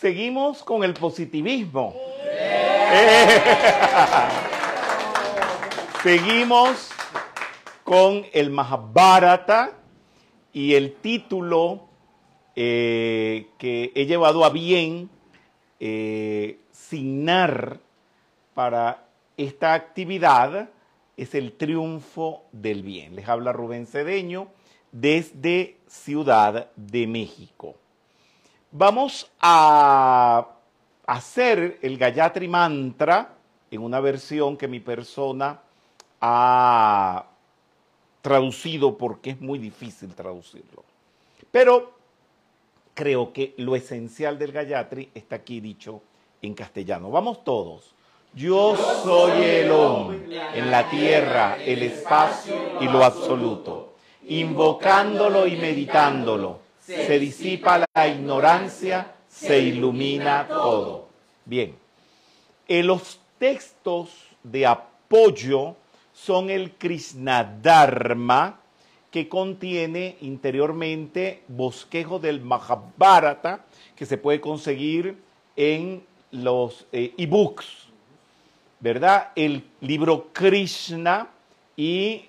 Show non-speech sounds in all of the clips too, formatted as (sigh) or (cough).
Seguimos con el positivismo. (laughs) Seguimos con el Mahabharata y el título eh, que he llevado a bien eh, signar para esta actividad es el triunfo del bien. Les habla Rubén Cedeño desde Ciudad de México. Vamos a hacer el Gayatri Mantra en una versión que mi persona ha traducido porque es muy difícil traducirlo. Pero creo que lo esencial del Gayatri está aquí dicho en castellano. Vamos todos. Yo soy el hombre en la tierra, el espacio y lo absoluto. Invocándolo y meditándolo, se disipa la ignorancia, se ilumina todo. Bien, en los textos de apoyo son el Krishna Dharma, que contiene interiormente bosquejo del Mahabharata, que se puede conseguir en los eh, ebooks ¿verdad? El libro Krishna y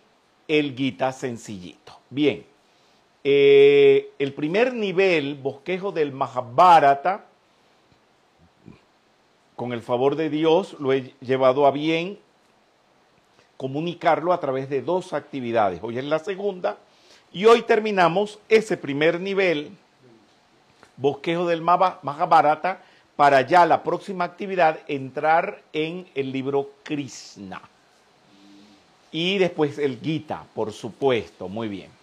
el Gita sencillito. Bien, eh, el primer nivel, bosquejo del Mahabharata, con el favor de Dios lo he llevado a bien comunicarlo a través de dos actividades. Hoy es la segunda y hoy terminamos ese primer nivel, bosquejo del Mahabharata, para ya la próxima actividad entrar en el libro Krishna. Y después el Gita, por supuesto, muy bien.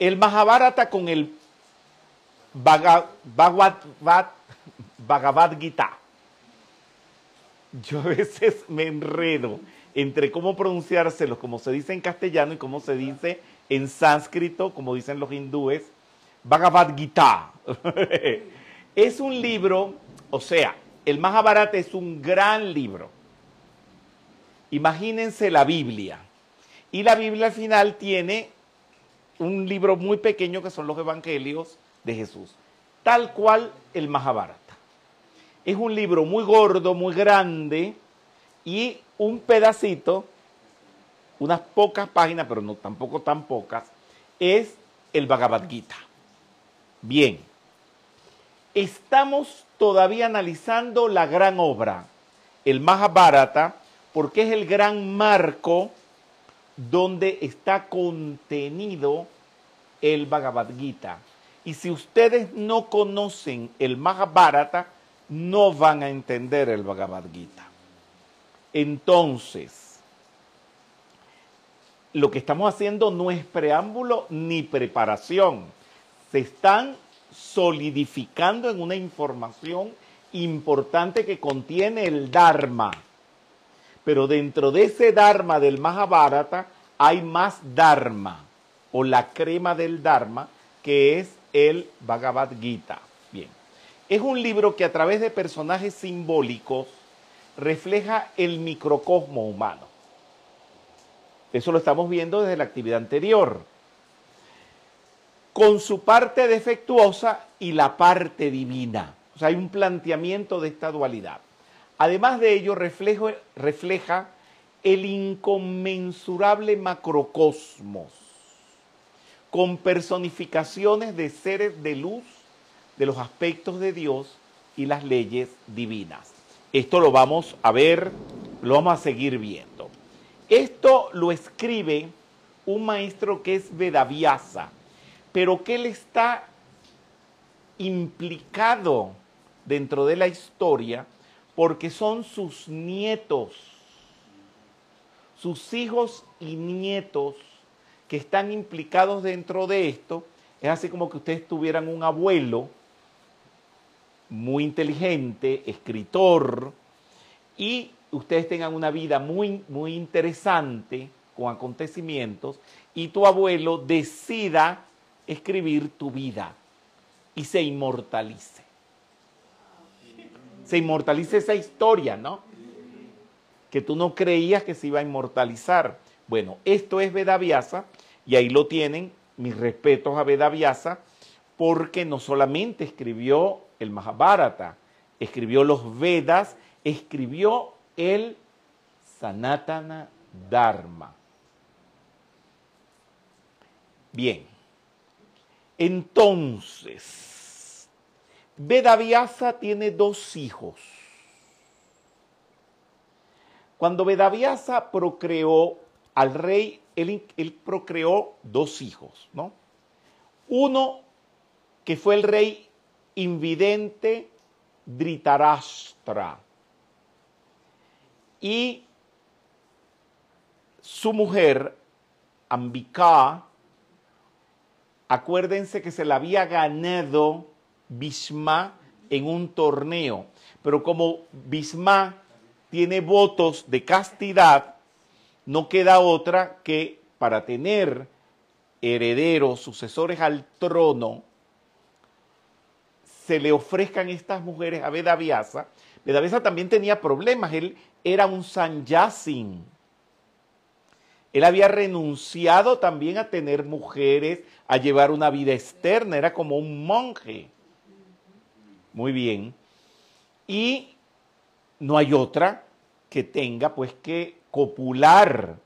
El Mahabharata con el Bhagavad, Gita. Yo a veces me enredo entre cómo pronunciárselos, como se dice en castellano y cómo se dice en sánscrito, como dicen los hindúes, Bhagavad Gita. (laughs) Es un libro, o sea, el Mahabharata es un gran libro. Imagínense la Biblia. Y la Biblia al final tiene un libro muy pequeño que son los evangelios de Jesús, tal cual el Mahabharata. Es un libro muy gordo, muy grande y un pedacito, unas pocas páginas, pero no tampoco tan pocas, es el Bhagavad Gita. Bien, estamos todavía analizando la gran obra, el Mahabharata, porque es el gran marco donde está contenido el Bhagavad Gita. Y si ustedes no conocen el Mahabharata, no van a entender el Bhagavad Gita. Entonces, lo que estamos haciendo no es preámbulo ni preparación. Se están solidificando en una información importante que contiene el Dharma. Pero dentro de ese Dharma del Mahabharata hay más Dharma, o la crema del Dharma, que es el Bhagavad Gita. Bien, es un libro que a través de personajes simbólicos refleja el microcosmo humano. Eso lo estamos viendo desde la actividad anterior con su parte defectuosa y la parte divina. O sea, hay un planteamiento de esta dualidad. Además de ello, refleja el inconmensurable macrocosmos, con personificaciones de seres de luz, de los aspectos de Dios y las leyes divinas. Esto lo vamos a ver, lo vamos a seguir viendo. Esto lo escribe un maestro que es Vedavyasa pero que él está implicado dentro de la historia porque son sus nietos, sus hijos y nietos que están implicados dentro de esto. Es así como que ustedes tuvieran un abuelo muy inteligente, escritor, y ustedes tengan una vida muy, muy interesante con acontecimientos, y tu abuelo decida escribir tu vida y se inmortalice. Se inmortalice esa historia, ¿no? Que tú no creías que se iba a inmortalizar. Bueno, esto es Vedavyasa y ahí lo tienen, mis respetos a Vedavyasa, porque no solamente escribió el Mahabharata, escribió los Vedas, escribió el Sanatana Dharma. Bien, entonces, Vedavyasa tiene dos hijos. Cuando Vedavyasa procreó al rey, él, él, procreó dos hijos, ¿no? Uno que fue el rey invidente Dhritarashtra y su mujer Ambika, acuérdense que se la había ganado Bhishma en un torneo, pero como Bhishma tiene votos de castidad, no queda otra que para tener herederos, sucesores al trono, se le ofrezcan estas mujeres a Vedavyasa. Vedavyasa también tenía problemas, él era un sanyasin. Él había renunciado también a tener mujeres, a llevar una vida externa, era como un monje. Muy bien. Y no hay otra que tenga pues que copular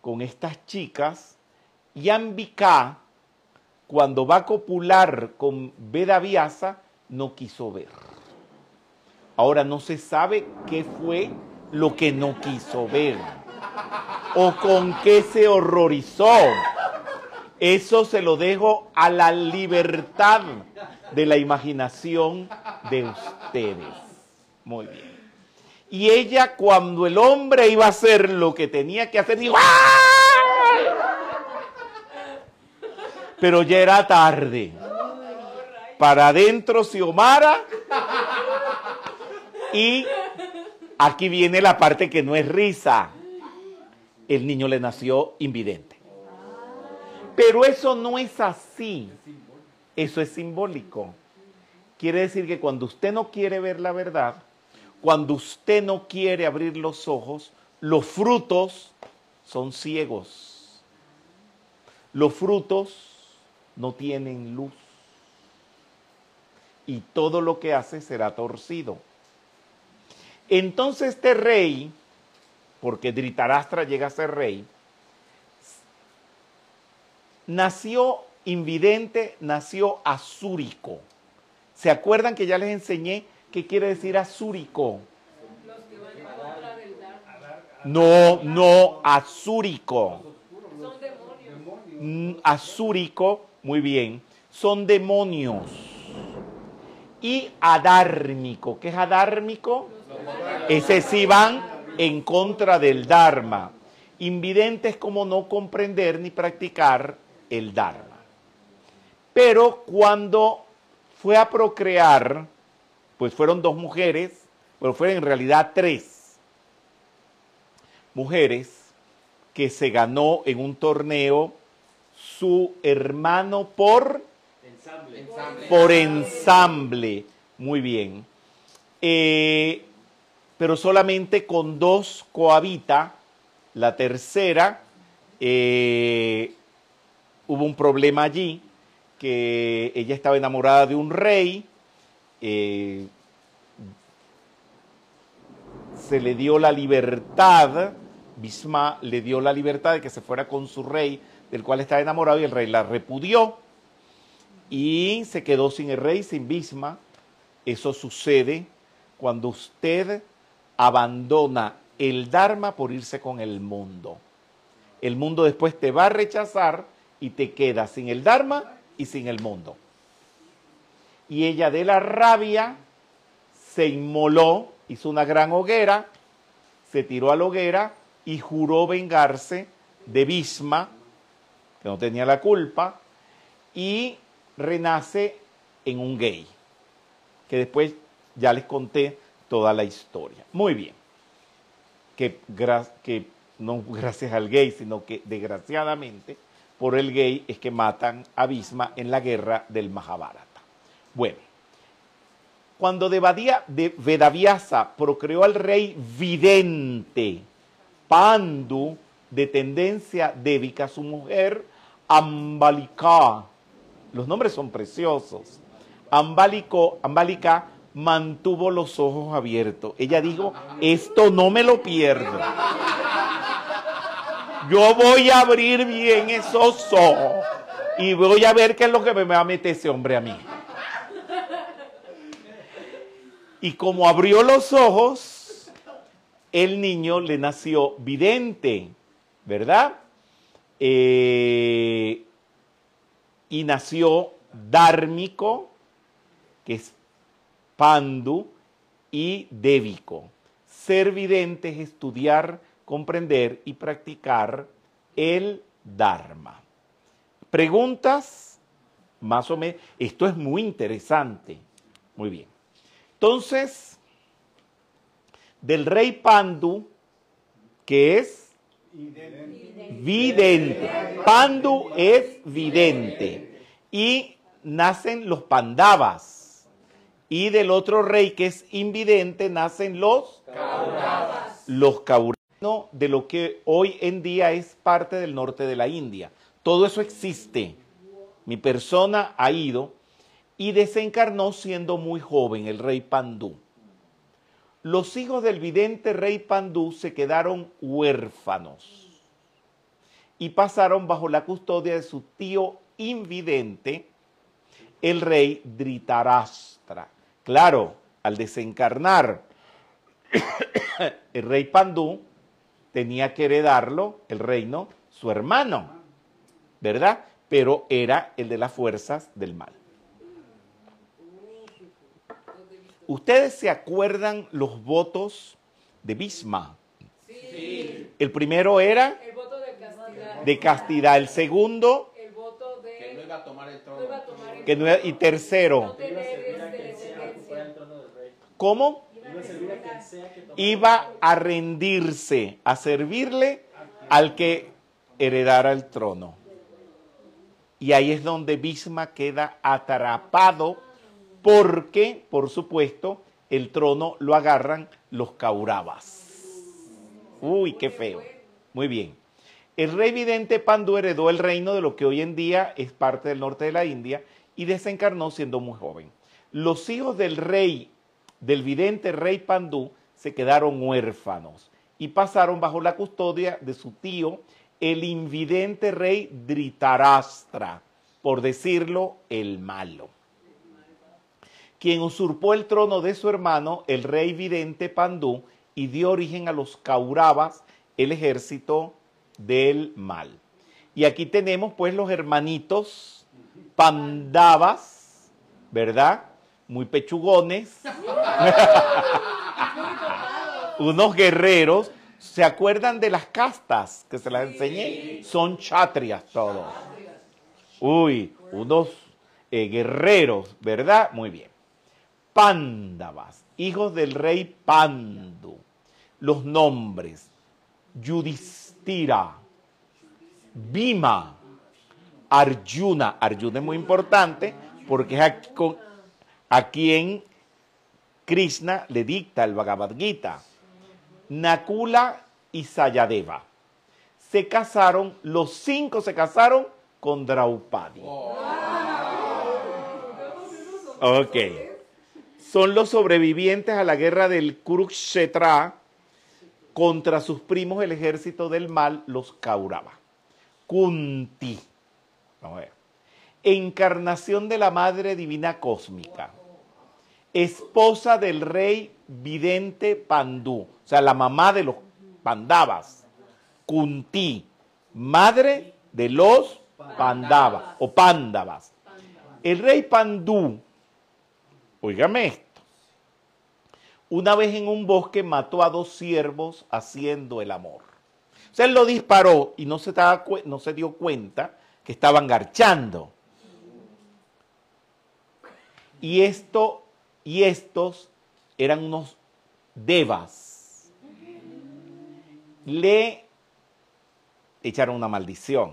con estas chicas y Ambika, cuando va a copular con Vedavyasa, no quiso ver. Ahora no se sabe qué fue lo que no quiso ver o con qué se horrorizó. Eso se lo dejo a la libertad de la imaginación de ustedes. Muy bien. Y ella cuando el hombre iba a hacer lo que tenía que hacer, dijo, Pero ya era tarde. Para adentro Xiomara. Y aquí viene la parte que no es risa. El niño le nació invidente. Pero eso no es así. Eso es simbólico. Quiere decir que cuando usted no quiere ver la verdad, cuando usted no quiere abrir los ojos, los frutos son ciegos. Los frutos no tienen luz. Y todo lo que hace será torcido. Entonces este rey, porque Dhritarashtra llega a ser rey, nació invidente, nació azúrico. ¿Se acuerdan que ya les enseñé qué quiere decir azúrico? No, no, azúrico. Azúrico, muy bien, son demonios. Y adármico, ¿qué es adármico? Ese sí van en contra del Dharma. Invidente es como no comprender ni practicar el Dharma. Pero cuando fue a procrear, pues fueron dos mujeres, pero fueron en realidad tres mujeres que se ganó en un torneo su hermano por ensamble. Por ensamble. Muy bien. Eh, pero solamente con dos cohabita. La tercera, eh, hubo un problema allí, que ella estaba enamorada de un rey, eh, se le dio la libertad, Bisma le dio la libertad de que se fuera con su rey, del cual estaba enamorado, y el rey la repudió y se quedó sin el rey, sin Bisma. Eso sucede cuando usted abandona el Dharma por irse con el mundo. El mundo después te va a rechazar y te queda sin el Dharma y sin el mundo. Y ella de la rabia se inmoló, hizo una gran hoguera, se tiró a la hoguera y juró vengarse de Bisma, que no tenía la culpa, y renace en un gay, que después ya les conté toda la historia. Muy bien, que, que no (laughs) gracias al gay, sino que desgraciadamente por el gay es que matan a Bhisma en la guerra del Mahabharata. Bueno, cuando de Vedavyasa procreó al rey vidente, Pandu, de tendencia débica, su mujer Ambalika, los nombres son preciosos. Ambálico, Ambálica mantuvo los ojos abiertos. Ella dijo, esto no me lo pierdo. Yo voy a abrir bien esos ojos y voy a ver qué es lo que me va a meter ese hombre a mí. Y como abrió los ojos, el niño le nació vidente, ¿verdad? Eh, y nació dármico, que es pandu, y débico. Ser vidente es estudiar, comprender y practicar el Dharma. Preguntas, más o menos. Esto es muy interesante. Muy bien. Entonces, del rey Pandu, que es vidente. Pandu es vidente. Y nacen los pandavas. Y del otro rey que es invidente nacen los Kauravas. Los Kauravas de lo que hoy en día es parte del norte de la India. Todo eso existe. Mi persona ha ido y desencarnó siendo muy joven el rey Pandú. Los hijos del vidente rey Pandú se quedaron huérfanos y pasaron bajo la custodia de su tío invidente, el rey Dhritarashtra. Claro, al desencarnar (coughs) el rey Pandú, tenía que heredarlo, el reino, su hermano, ¿verdad? Pero era el de las fuerzas del mal. ¿Ustedes se acuerdan los votos de Bisma? Sí. El primero era el voto de castidad. De castidad. El segundo el voto de que no iba a tomar el trono. no iba a tomar el que no era- y no tercero, tener este, descendencia. ¿cómo? Iba a rendirse, a servirle al que heredara el trono. Y ahí es donde Bisma queda atrapado porque, por supuesto, el trono lo agarran los Kauravas. Uy, qué feo. Muy bien. El rey vidente Pandu heredó el reino de lo que hoy en día es parte del norte de la India y desencarnó siendo muy joven. Los hijos del rey, del vidente rey Pandú, se quedaron huérfanos y pasaron bajo la custodia de su tío, el invidente rey Dhritarashtra, por decirlo, el malo quien usurpó el trono de su hermano, el rey vidente Pandú, y dio origen a los Kauravas, el ejército del mal. Y aquí tenemos pues los hermanitos Pandavas, ¿verdad? Muy pechugones, (laughs) (laughs) unos guerreros. ¿Se acuerdan de las castas que se las enseñé? Son chatrias todos. Uy, unos eh, guerreros, ¿verdad? Muy bien. Pándavas, hijos del rey Pandu. Los nombres: Yudhishthira, Bhima, Arjuna. Arjuna es muy importante porque es a, con- a quien Krishna le dicta el Bhagavad Gita. Nakula y Sayadeva. Se casaron, los cinco se casaron con Draupadi. Ok. Son los sobrevivientes a la guerra del Kurukshetra contra sus primos el ejército del mal, los Kaurava. Kunti. Vamos a ver. Encarnación de la Madre Divina Cósmica. Esposa del rey vidente Pandú. O sea, la mamá de los Pandavas. Kunti. Madre de los Pandavas o Pándavas. El rey Pandú Óigame esto. Una vez en un bosque mató a dos siervos haciendo el amor. O sea, él lo disparó y no se, no se dio cuenta que estaban garchando. Y esto y estos eran unos devas. Le echaron una maldición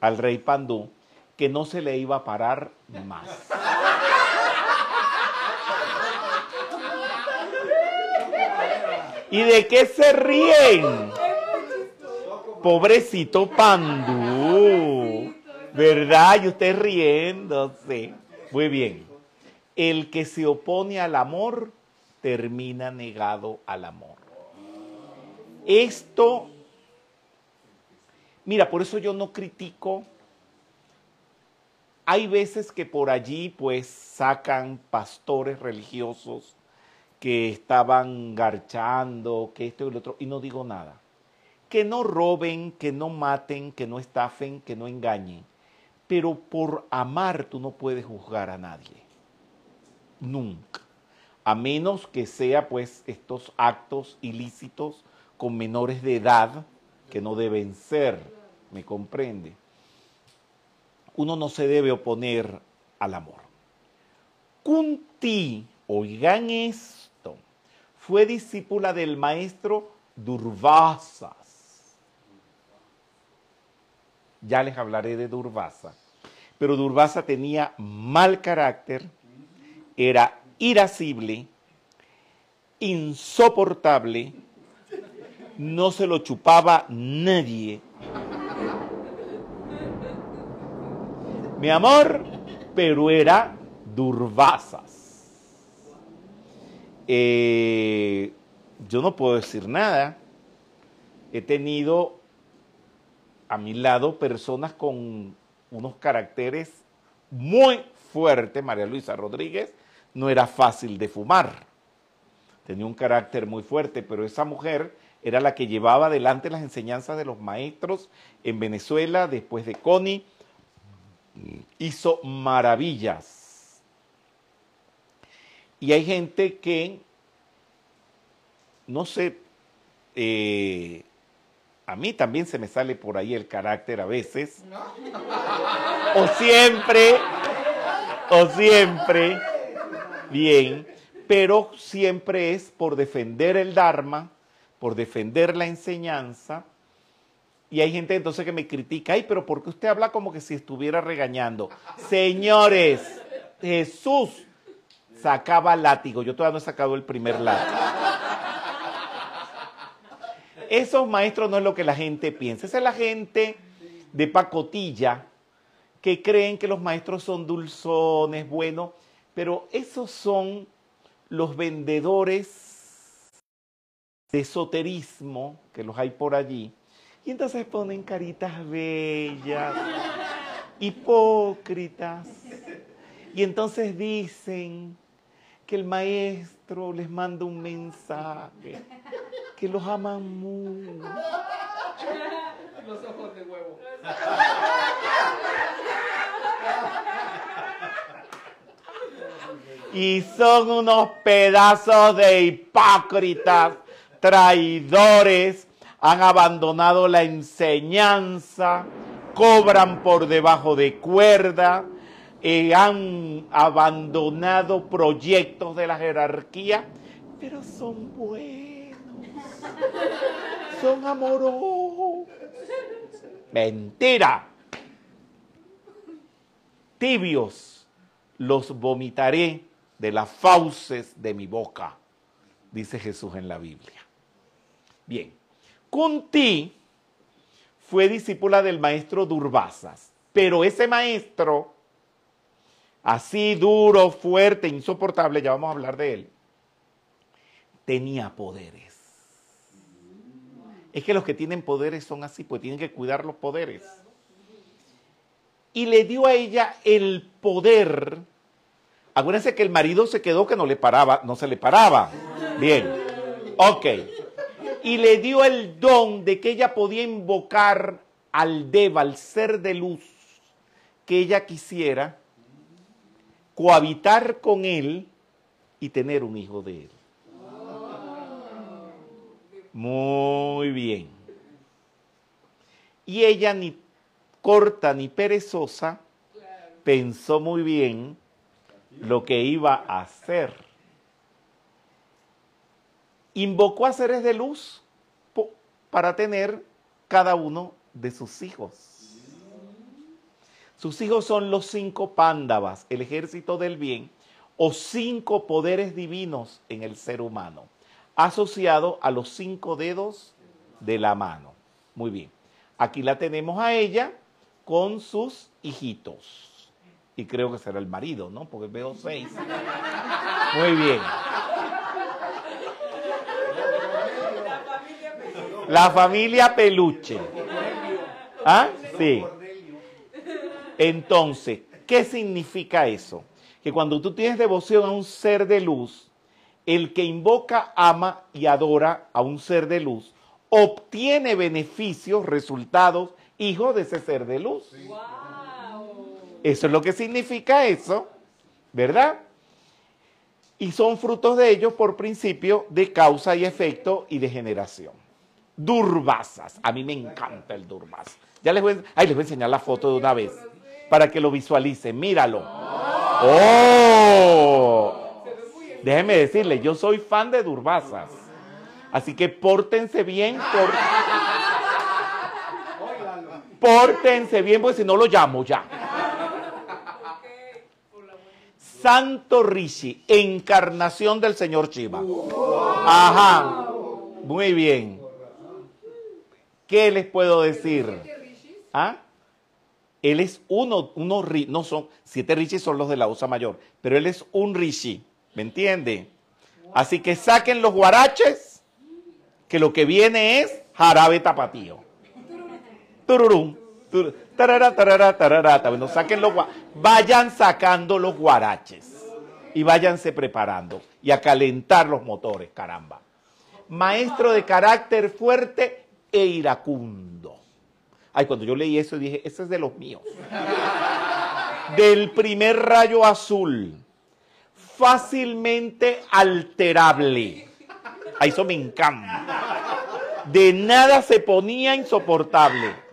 al rey Pandú que no se le iba a parar más. ¿Y de qué se ríen? Pobrecito Pandú. ¿Verdad? Y usted riéndose. Muy bien. El que se opone al amor termina negado al amor. Esto, mira, por eso yo no critico. Hay veces que por allí pues sacan pastores religiosos que estaban garchando, que esto y lo otro, y no digo nada. Que no roben, que no maten, que no estafen, que no engañen. Pero por amar tú no puedes juzgar a nadie. Nunca. A menos que sea pues estos actos ilícitos con menores de edad que no deben ser. ¿Me comprende? Uno no se debe oponer al amor. Kunti, oigan esto, fue discípula del maestro Durvasas. Ya les hablaré de Durvasa. Pero Durvasa tenía mal carácter, era irascible, insoportable, no se lo chupaba nadie. Mi amor, pero era Durvasas. Eh, yo no puedo decir nada. He tenido a mi lado personas con unos caracteres muy fuertes. María Luisa Rodríguez no era fácil de fumar. Tenía un carácter muy fuerte, pero esa mujer era la que llevaba adelante las enseñanzas de los maestros en Venezuela, después de Connie, hizo maravillas. Y hay gente que, no sé, eh, a mí también se me sale por ahí el carácter a veces. O siempre, o siempre, bien, pero siempre es por defender el Dharma, por defender la enseñanza. Y hay gente entonces que me critica, ay, pero ¿por qué usted habla como que si estuviera regañando? Señores, Jesús sacaba látigo, yo todavía no he sacado el primer látigo. Esos maestros no es lo que la gente piensa, esa es la gente de pacotilla que creen que los maestros son dulzones, bueno, pero esos son los vendedores de esoterismo, que los hay por allí, y entonces ponen caritas bellas, hipócritas, y entonces dicen que el maestro les manda un mensaje, que los aman mucho. Los ojos de huevo. (laughs) Y son unos pedazos de hipócritas, traidores, han abandonado la enseñanza, cobran por debajo de cuerda, eh, han abandonado proyectos de la jerarquía, pero son buenos, son amorosos. Mentira. Tibios los vomitaré de las fauces de mi boca, dice Jesús en la Biblia. Bien, Kunti fue discípula del maestro Durvasas, pero ese maestro, así duro, fuerte, insoportable, ya vamos a hablar de él, tenía poderes. Es que los que tienen poderes son así, pues tienen que cuidar los poderes. Y le dio a ella el poder. Acuérdense que el marido se quedó que no le paraba, no se le paraba. Bien. Ok. Y le dio el don de que ella podía invocar al Deva, al ser de luz que ella quisiera, cohabitar con él y tener un hijo de él. Muy bien. Y ella ni corta ni perezosa pensó muy bien lo que iba a hacer. Invocó a seres de luz para tener cada uno de sus hijos. Sus hijos son los cinco pándavas, el ejército del bien, o cinco poderes divinos en el ser humano, asociado a los cinco dedos de la mano. Muy bien. Aquí la tenemos a ella con sus hijitos. Y creo que será el marido, ¿no? Porque veo seis. Muy bien. La familia peluche. ¿Ah? Sí. Entonces, ¿qué significa eso? Que cuando tú tienes devoción a un ser de luz, el que invoca, ama y adora a un ser de luz, obtiene beneficios, resultados, hijo de ese ser de luz. Eso es lo que significa eso, ¿verdad? Y son frutos de ellos por principio de causa y efecto y de generación. Durbasas. A mí me encanta el durbas. Ya les voy, a, les voy a enseñar la foto de una vez para que lo visualicen. Míralo. ¡Oh! Déjenme decirles, yo soy fan de durbasas. Así que pórtense bien. Por... Pórtense bien, porque si no lo llamo ya. Santo Rishi, encarnación del señor Chiva. Ajá. Muy bien. ¿Qué les puedo decir? ¿Ah? Él es uno, uno, no son, siete Rishi son los de la USA mayor, pero él es un Rishi, ¿me entiende? Así que saquen los guaraches, que lo que viene es jarabe tapatío. Tururum, tarara, tarara, tarara, bueno, saquen los, vayan sacando los guaraches y váyanse preparando y a calentar los motores, caramba. Maestro de carácter fuerte e iracundo. Ay, cuando yo leí eso dije, ese es de los míos. Del primer rayo azul, fácilmente alterable. A eso me encanta. De nada se ponía insoportable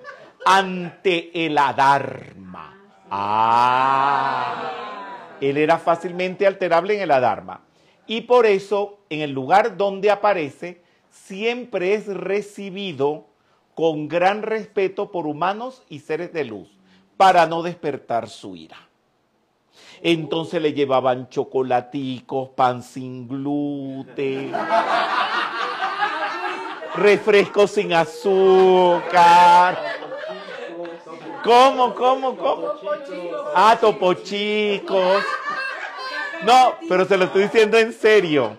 ante el Adharma. Ah, él era fácilmente alterable en el Adharma. Y por eso, en el lugar donde aparece, siempre es recibido con gran respeto por humanos y seres de luz, para no despertar su ira. Entonces le llevaban chocolaticos, pan sin gluten, refrescos sin azúcar. ¿Cómo, cómo, cómo? Ah, topochicos. No, pero se lo estoy diciendo en serio.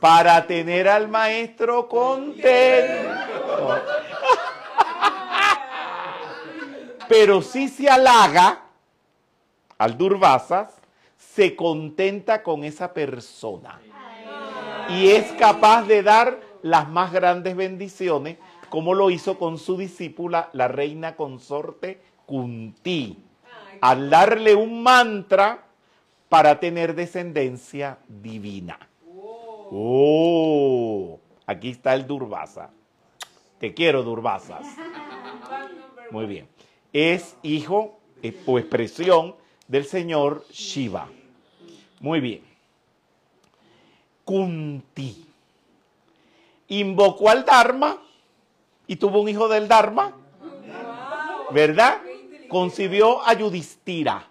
Para tener al maestro contento. (laughs) Pero si se halaga al Durvasas, se contenta con esa persona. Y es capaz de dar las más grandes bendiciones, como lo hizo con su discípula, la reina consorte Kunti, al darle un mantra para tener descendencia divina. Oh, aquí está el Durvasa. Te quiero, Durvasas. (laughs) Muy bien. Es hijo o expresión del señor Shiva. Muy bien. Kunti. Invocó al Dharma y tuvo un hijo del Dharma. ¿Verdad? Concibió a Yudhistira,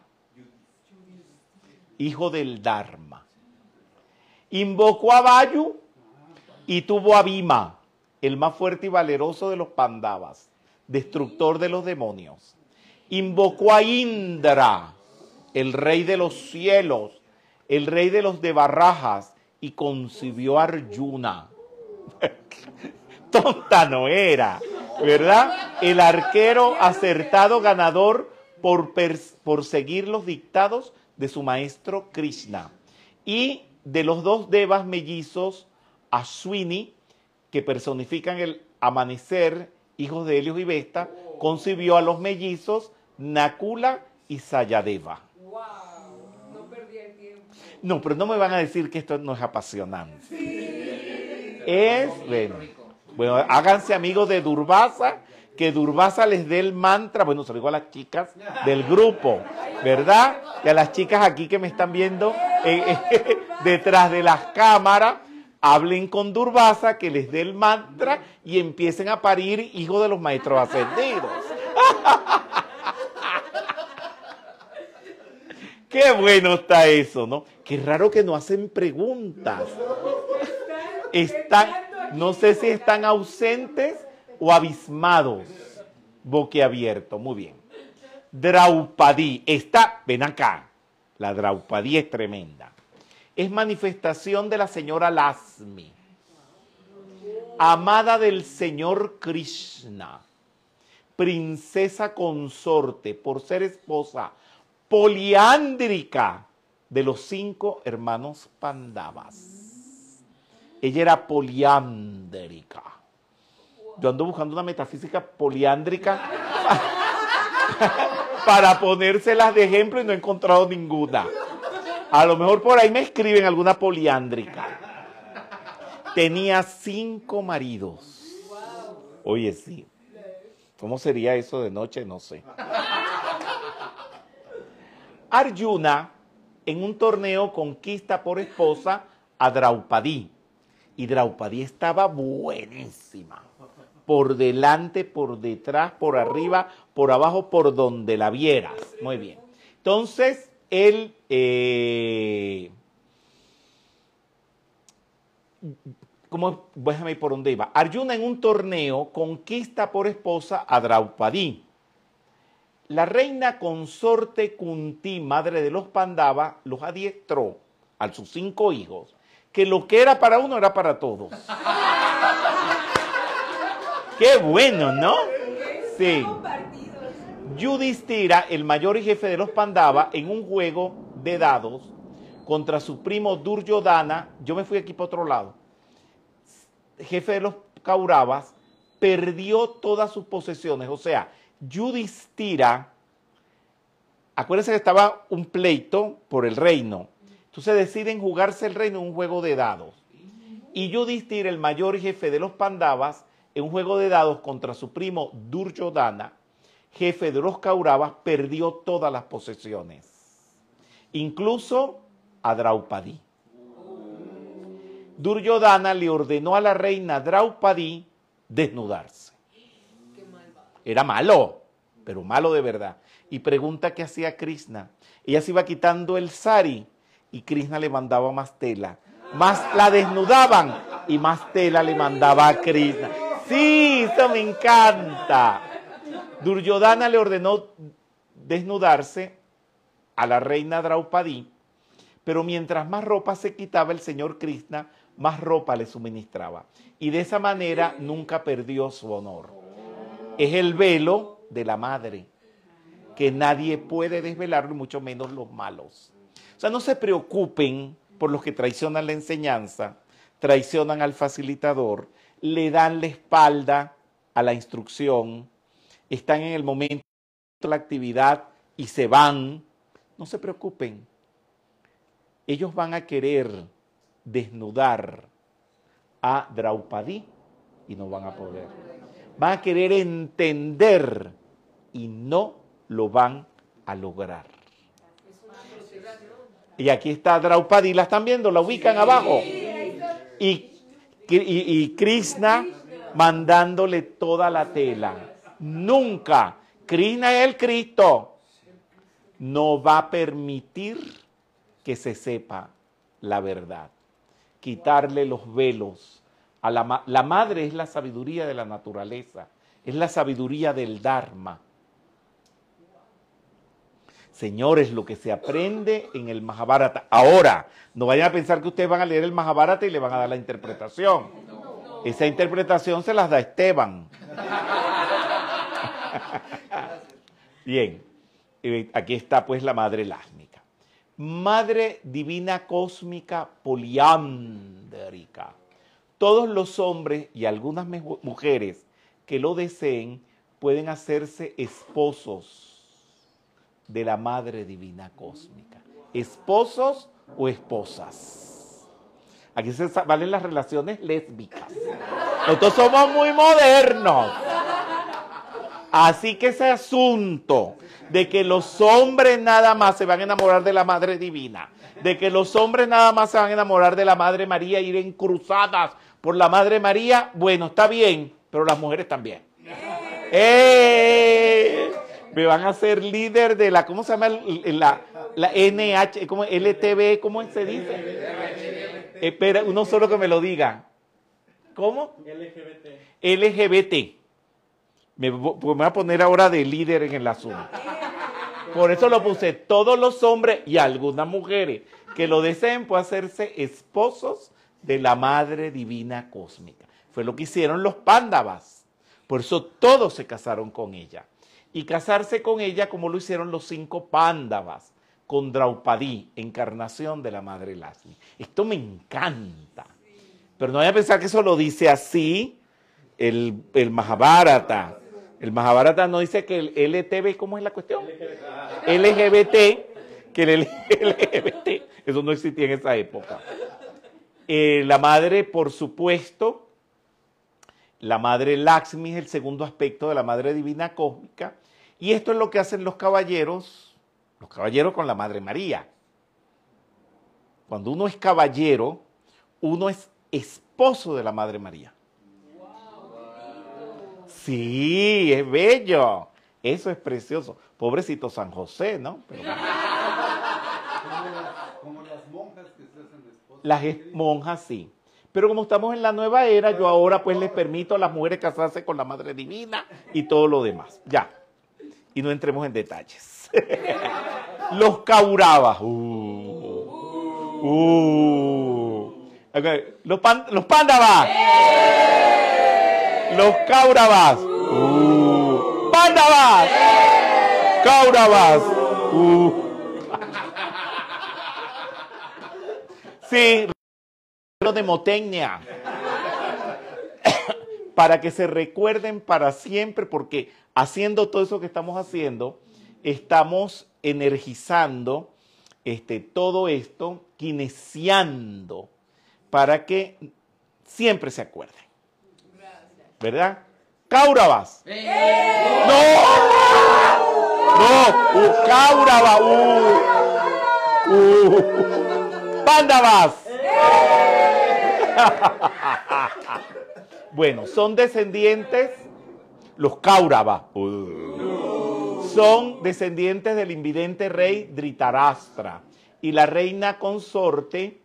hijo del Dharma. Invocó a Vayu y tuvo a Bhima, el más fuerte y valeroso de los Pandavas, destructor de los demonios. Invocó a Indra, el rey de los cielos, el rey de los de Barrajas, y concibió a Arjuna. (laughs) Tonta no era, ¿verdad? El arquero acertado ganador por, por seguir los dictados de su maestro Krishna. Y de los dos devas mellizos, Ashwini, que personifican el amanecer, hijos de Helios y Vesta, concibió a los mellizos Nakula y Sayadeva. No perdí el tiempo. No, pero no me van a decir que esto no es apasionante. Es, bueno, bueno, háganse amigos de Durbasa, que Durbasa les dé el mantra, bueno, se lo digo a las chicas del grupo, ¿verdad? Y a las chicas aquí que me están viendo eh, eh, (laughs) detrás de las cámaras, hablen con Durbasa, que les dé el mantra y empiecen a parir hijos de los maestros ascendidos. (laughs) Qué bueno está eso, ¿no? Qué raro que no hacen preguntas. Están, no sé si están ausentes o abismados, boquiabierto. Muy bien. Draupadí. Está, ven acá, la Draupadí es tremenda. Es manifestación de la señora Lasmi, amada del señor Krishna, princesa consorte por ser esposa poliándrica de los cinco hermanos Pandavas. Ella era poliándrica. Yo ando buscando una metafísica poliándrica (laughs) para ponérselas de ejemplo y no he encontrado ninguna. A lo mejor por ahí me escriben alguna poliándrica. Tenía cinco maridos. Oye, sí. ¿Cómo sería eso de noche? No sé. Arjuna en un torneo conquista por esposa a Draupadi. Y Draupadi estaba buenísima. Por delante, por detrás, por arriba, por abajo, por donde la vieras. Muy bien. Entonces, él... Eh, ¿Cómo? Déjame por dónde iba. Arjuna en un torneo conquista por esposa a Draupadi. La reina consorte Kunti, madre de los Pandava, los adiestró a sus cinco hijos, que lo que era para uno era para todos. Qué bueno, ¿no? Sí. Yudhishthira, el mayor y jefe de los Pandava, en un juego de dados contra su primo Duryodhana, yo me fui aquí para otro lado, jefe de los Kauravas, perdió todas sus posesiones, o sea, Yudhishthira, acuérdense que estaba un pleito por el reino. Entonces deciden jugarse el reino en un juego de dados. Y Yudhishthira, el mayor jefe de los Pandavas, en un juego de dados contra su primo Duryodhana, jefe de los Kauravas, perdió todas las posesiones. Incluso a Draupadi. Duryodhana le ordenó a la reina Draupadi desnudarse. Era malo, pero malo de verdad. Y pregunta qué hacía Krishna. Ella se iba quitando el sari y Krishna le mandaba más tela. Más la desnudaban y más tela le mandaba a Krishna. Sí, eso me encanta. Duryodhana le ordenó desnudarse a la reina Draupadi, pero mientras más ropa se quitaba el señor Krishna, más ropa le suministraba. Y de esa manera nunca perdió su honor es el velo de la madre, que nadie puede desvelarlo, mucho menos los malos. Sea, no se preocupen por los que traicionan la enseñanza, traicionan al facilitador, le dan la espalda a la instrucción, están en el momento de la actividad y se van. No se preocupen. Ellos van a querer desnudar a Draupadi y no van a poder van a querer entender y no lo van a lograr. Y aquí está Draupadi, la están viendo, la ubican abajo. Y, y, Krishna mandándole toda la tela. Nunca, Krishna es el Cristo, no va a permitir que se sepa la verdad. Quitarle los velos la, madre es la sabiduría de la naturaleza, es la sabiduría del Dharma. Señores, lo que se aprende en el Mahabharata. Ahora, no vayan a pensar que ustedes van a leer el Mahabharata y le van a dar la interpretación. Esa interpretación se las da Esteban. (laughs) Bien, aquí está pues la madre lásmica. Madre divina cósmica poliándrica todos los hombres y algunas mujeres que lo deseen pueden hacerse esposos de la Madre Divina Cósmica. Esposos o esposas. Aquí se valen las relaciones lésbicas. Nosotros somos muy modernos. Así que ese asunto de que los hombres nada más se van a enamorar de la Madre Divina, de que los hombres nada más se van a enamorar de la Madre María ir en cruzadas por la Madre María, bueno, está bien, pero las mujeres también. ¡Eh! Me van a ser líder de la, ¿cómo se llama? La, la NH, ¿cómo? LTV, ¿cómo se dice? Espera, uno solo que me lo diga. ¿Cómo? LGBT. LGBT. Me, voy a poner ahora de líder en el asunto. Por eso lo puse todos los hombres y algunas mujeres que lo deseen pueden hacerse esposos de la Madre Divina Cósmica. Fue lo que hicieron los pándavas. Por eso todos se casaron con ella. Y casarse con ella como lo hicieron los cinco pándavas con Draupadi, encarnación de la Madre Lakshmi. Esto me encanta. Pero no voy a pensar que eso lo dice así el, Mahabharata. El Mahabharata no dice que el LTV, ¿cómo es la cuestión? LGBT, que el LGBT, eso no existía en esa época. Eh, la madre, por supuesto, la madre Lakshmi es el segundo aspecto de la madre divina cósmica, y esto es lo que hacen los caballeros, los caballeros con la madre María. Cuando uno es caballero, uno es esposo de la madre María. Sí, es bello. Eso es precioso. Pobrecito San José, ¿no? Pero, Como las monjas que se hacen esposas. las monjas sí. Pero como estamos en la nueva era, yo ahora pues les permito a las mujeres casarse con la Madre Divina y todo lo demás. Ya. Y no entremos en detalles. (laughs) Los Kauravas. Uh. Uh. Los, pan- los Pándavas. Los Kauravas. Uh. Pándavas. Kauravas. Uh. (laughs) Sí, de motecnia. (laughs) para que se recuerden para siempre, porque haciendo todo eso que estamos haciendo, estamos energizando este, todo esto, kinesiando, para que siempre se acuerden. ¿Verdad? Kauravas. ¡No! ¡No! Uh, Kaurava, uh, uh. Pándavas. (laughs) Bueno, son descendientes, los Kaurava, son descendientes del invidente rey Dhritarashtra y la reina consorte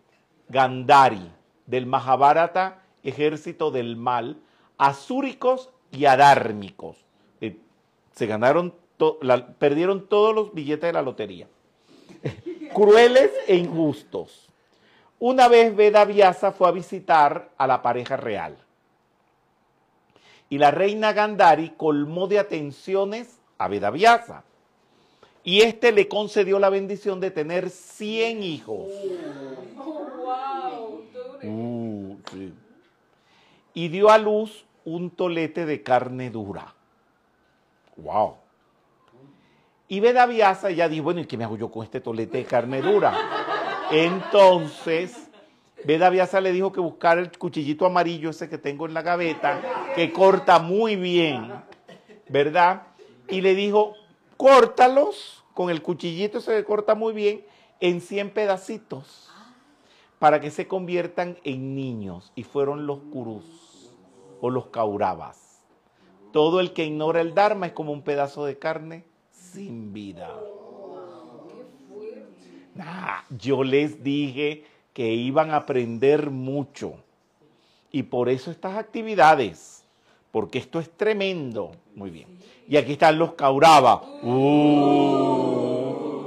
Gandhari del Mahabharata, ejército del mal, asúricos y adármicos. Eh, se ganaron, perdieron todos los billetes de la lotería. (laughs) Crueles e injustos. Una vez Veda Vyasa fue a visitar a la pareja real. Y la reina Gandhari colmó de atenciones a Veda Vyasa. Y este le concedió la bendición de tener 100 hijos. wow, Uh, sí. Y dio a luz un tolete de carne dura. Wow. Y Veda Vyasa ya dijo, bueno, ¿y qué me hago yo con este tolete de carne dura? (laughs) Entonces, Veda Vyasa le dijo que buscara el cuchillito amarillo ese que tengo en la gaveta, que corta muy bien, ¿verdad? Y le dijo, córtalos con el cuchillito que corta muy bien en 100 pedacitos para que se conviertan en niños. Y fueron los kurus o los kauravas. Todo el que ignora el Dharma es como un pedazo de carne sin vida. Nah, yo les dije que iban a aprender mucho. Y por eso estas actividades, porque esto es tremendo. Muy bien. Y aquí están los Kaurava. Uh. (laughs)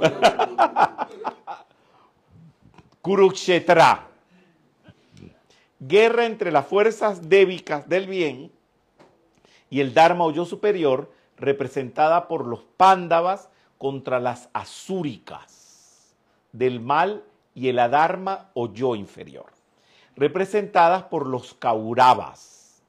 Kurukshetra. Guerra entre las fuerzas débicas del bien y el Dharma o yo superior, representada por los pándavas contra las asúricas del mal y el adharma o yo inferior, representadas por los kauravas,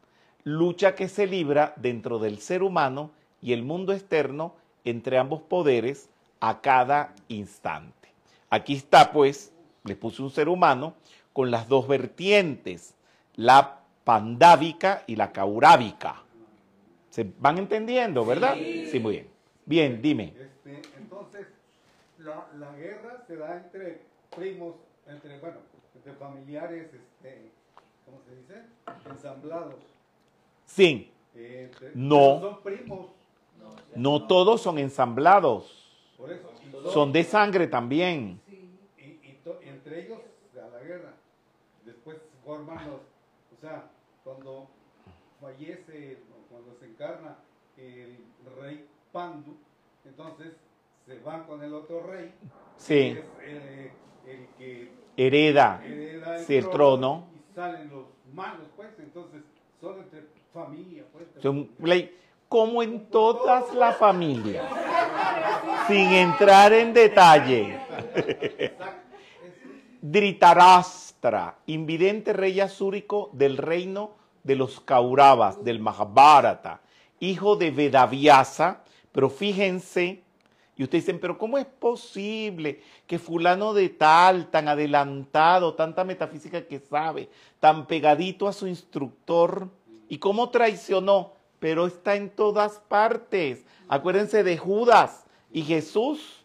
lucha que se libra dentro del ser humano y el mundo externo entre ambos poderes a cada instante. Aquí está pues, les puse un ser humano con las dos vertientes, la pandávica y la caurávica. ¿Se van entendiendo, verdad? Sí, muy bien. Bien, dime. Este, entonces, la, la guerra se da entre primos, entre, bueno, entre familiares, este, ¿cómo se dice? Ensamblados. Sí, Eh, entre- No. Son primos, no todos son ensamblados, por eso. todos- son de sangre también. y, y to- entre ellos a la guerra. Después forman los, o sea, cuando fallece o cuando se encarna el rey Pandu, entonces se van con el otro rey. Sí. que es el, el que Hereda. el trono. Y salen los malos, pues. Entonces, son entre familia, pues. Como en todas las familias. Sin entrar en detalle. (laughs) Dhritarashtra, invidente rey azúrico del reino de los Kauravas, del Mahabharata, hijo de Vedavyasa, pero fíjense, y ustedes dicen, pero ¿cómo es posible que fulano de tal, tan adelantado, tanta metafísica que sabe, tan pegadito a su instructor, y cómo traicionó? Pero está en todas partes. Acuérdense de Judas y Jesús.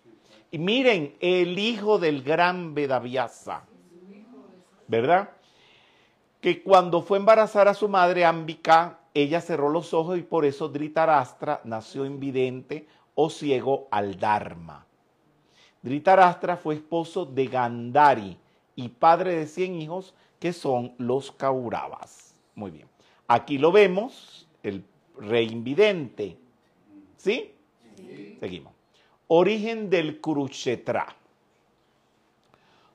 Y miren, el hijo del gran Vedavyasa, ¿verdad? Que cuando fue a embarazar a su madre Ambika, ella cerró los ojos y por eso Dhritarashtra nació invidente o ciego al Dharma. Dhritarashtra fue esposo de Gandhari y padre de 100 hijos que son los Kauravas. Muy bien. Aquí lo vemos, el rey invidente. ¿Sí? Seguimos. Origen del Kurukshetra.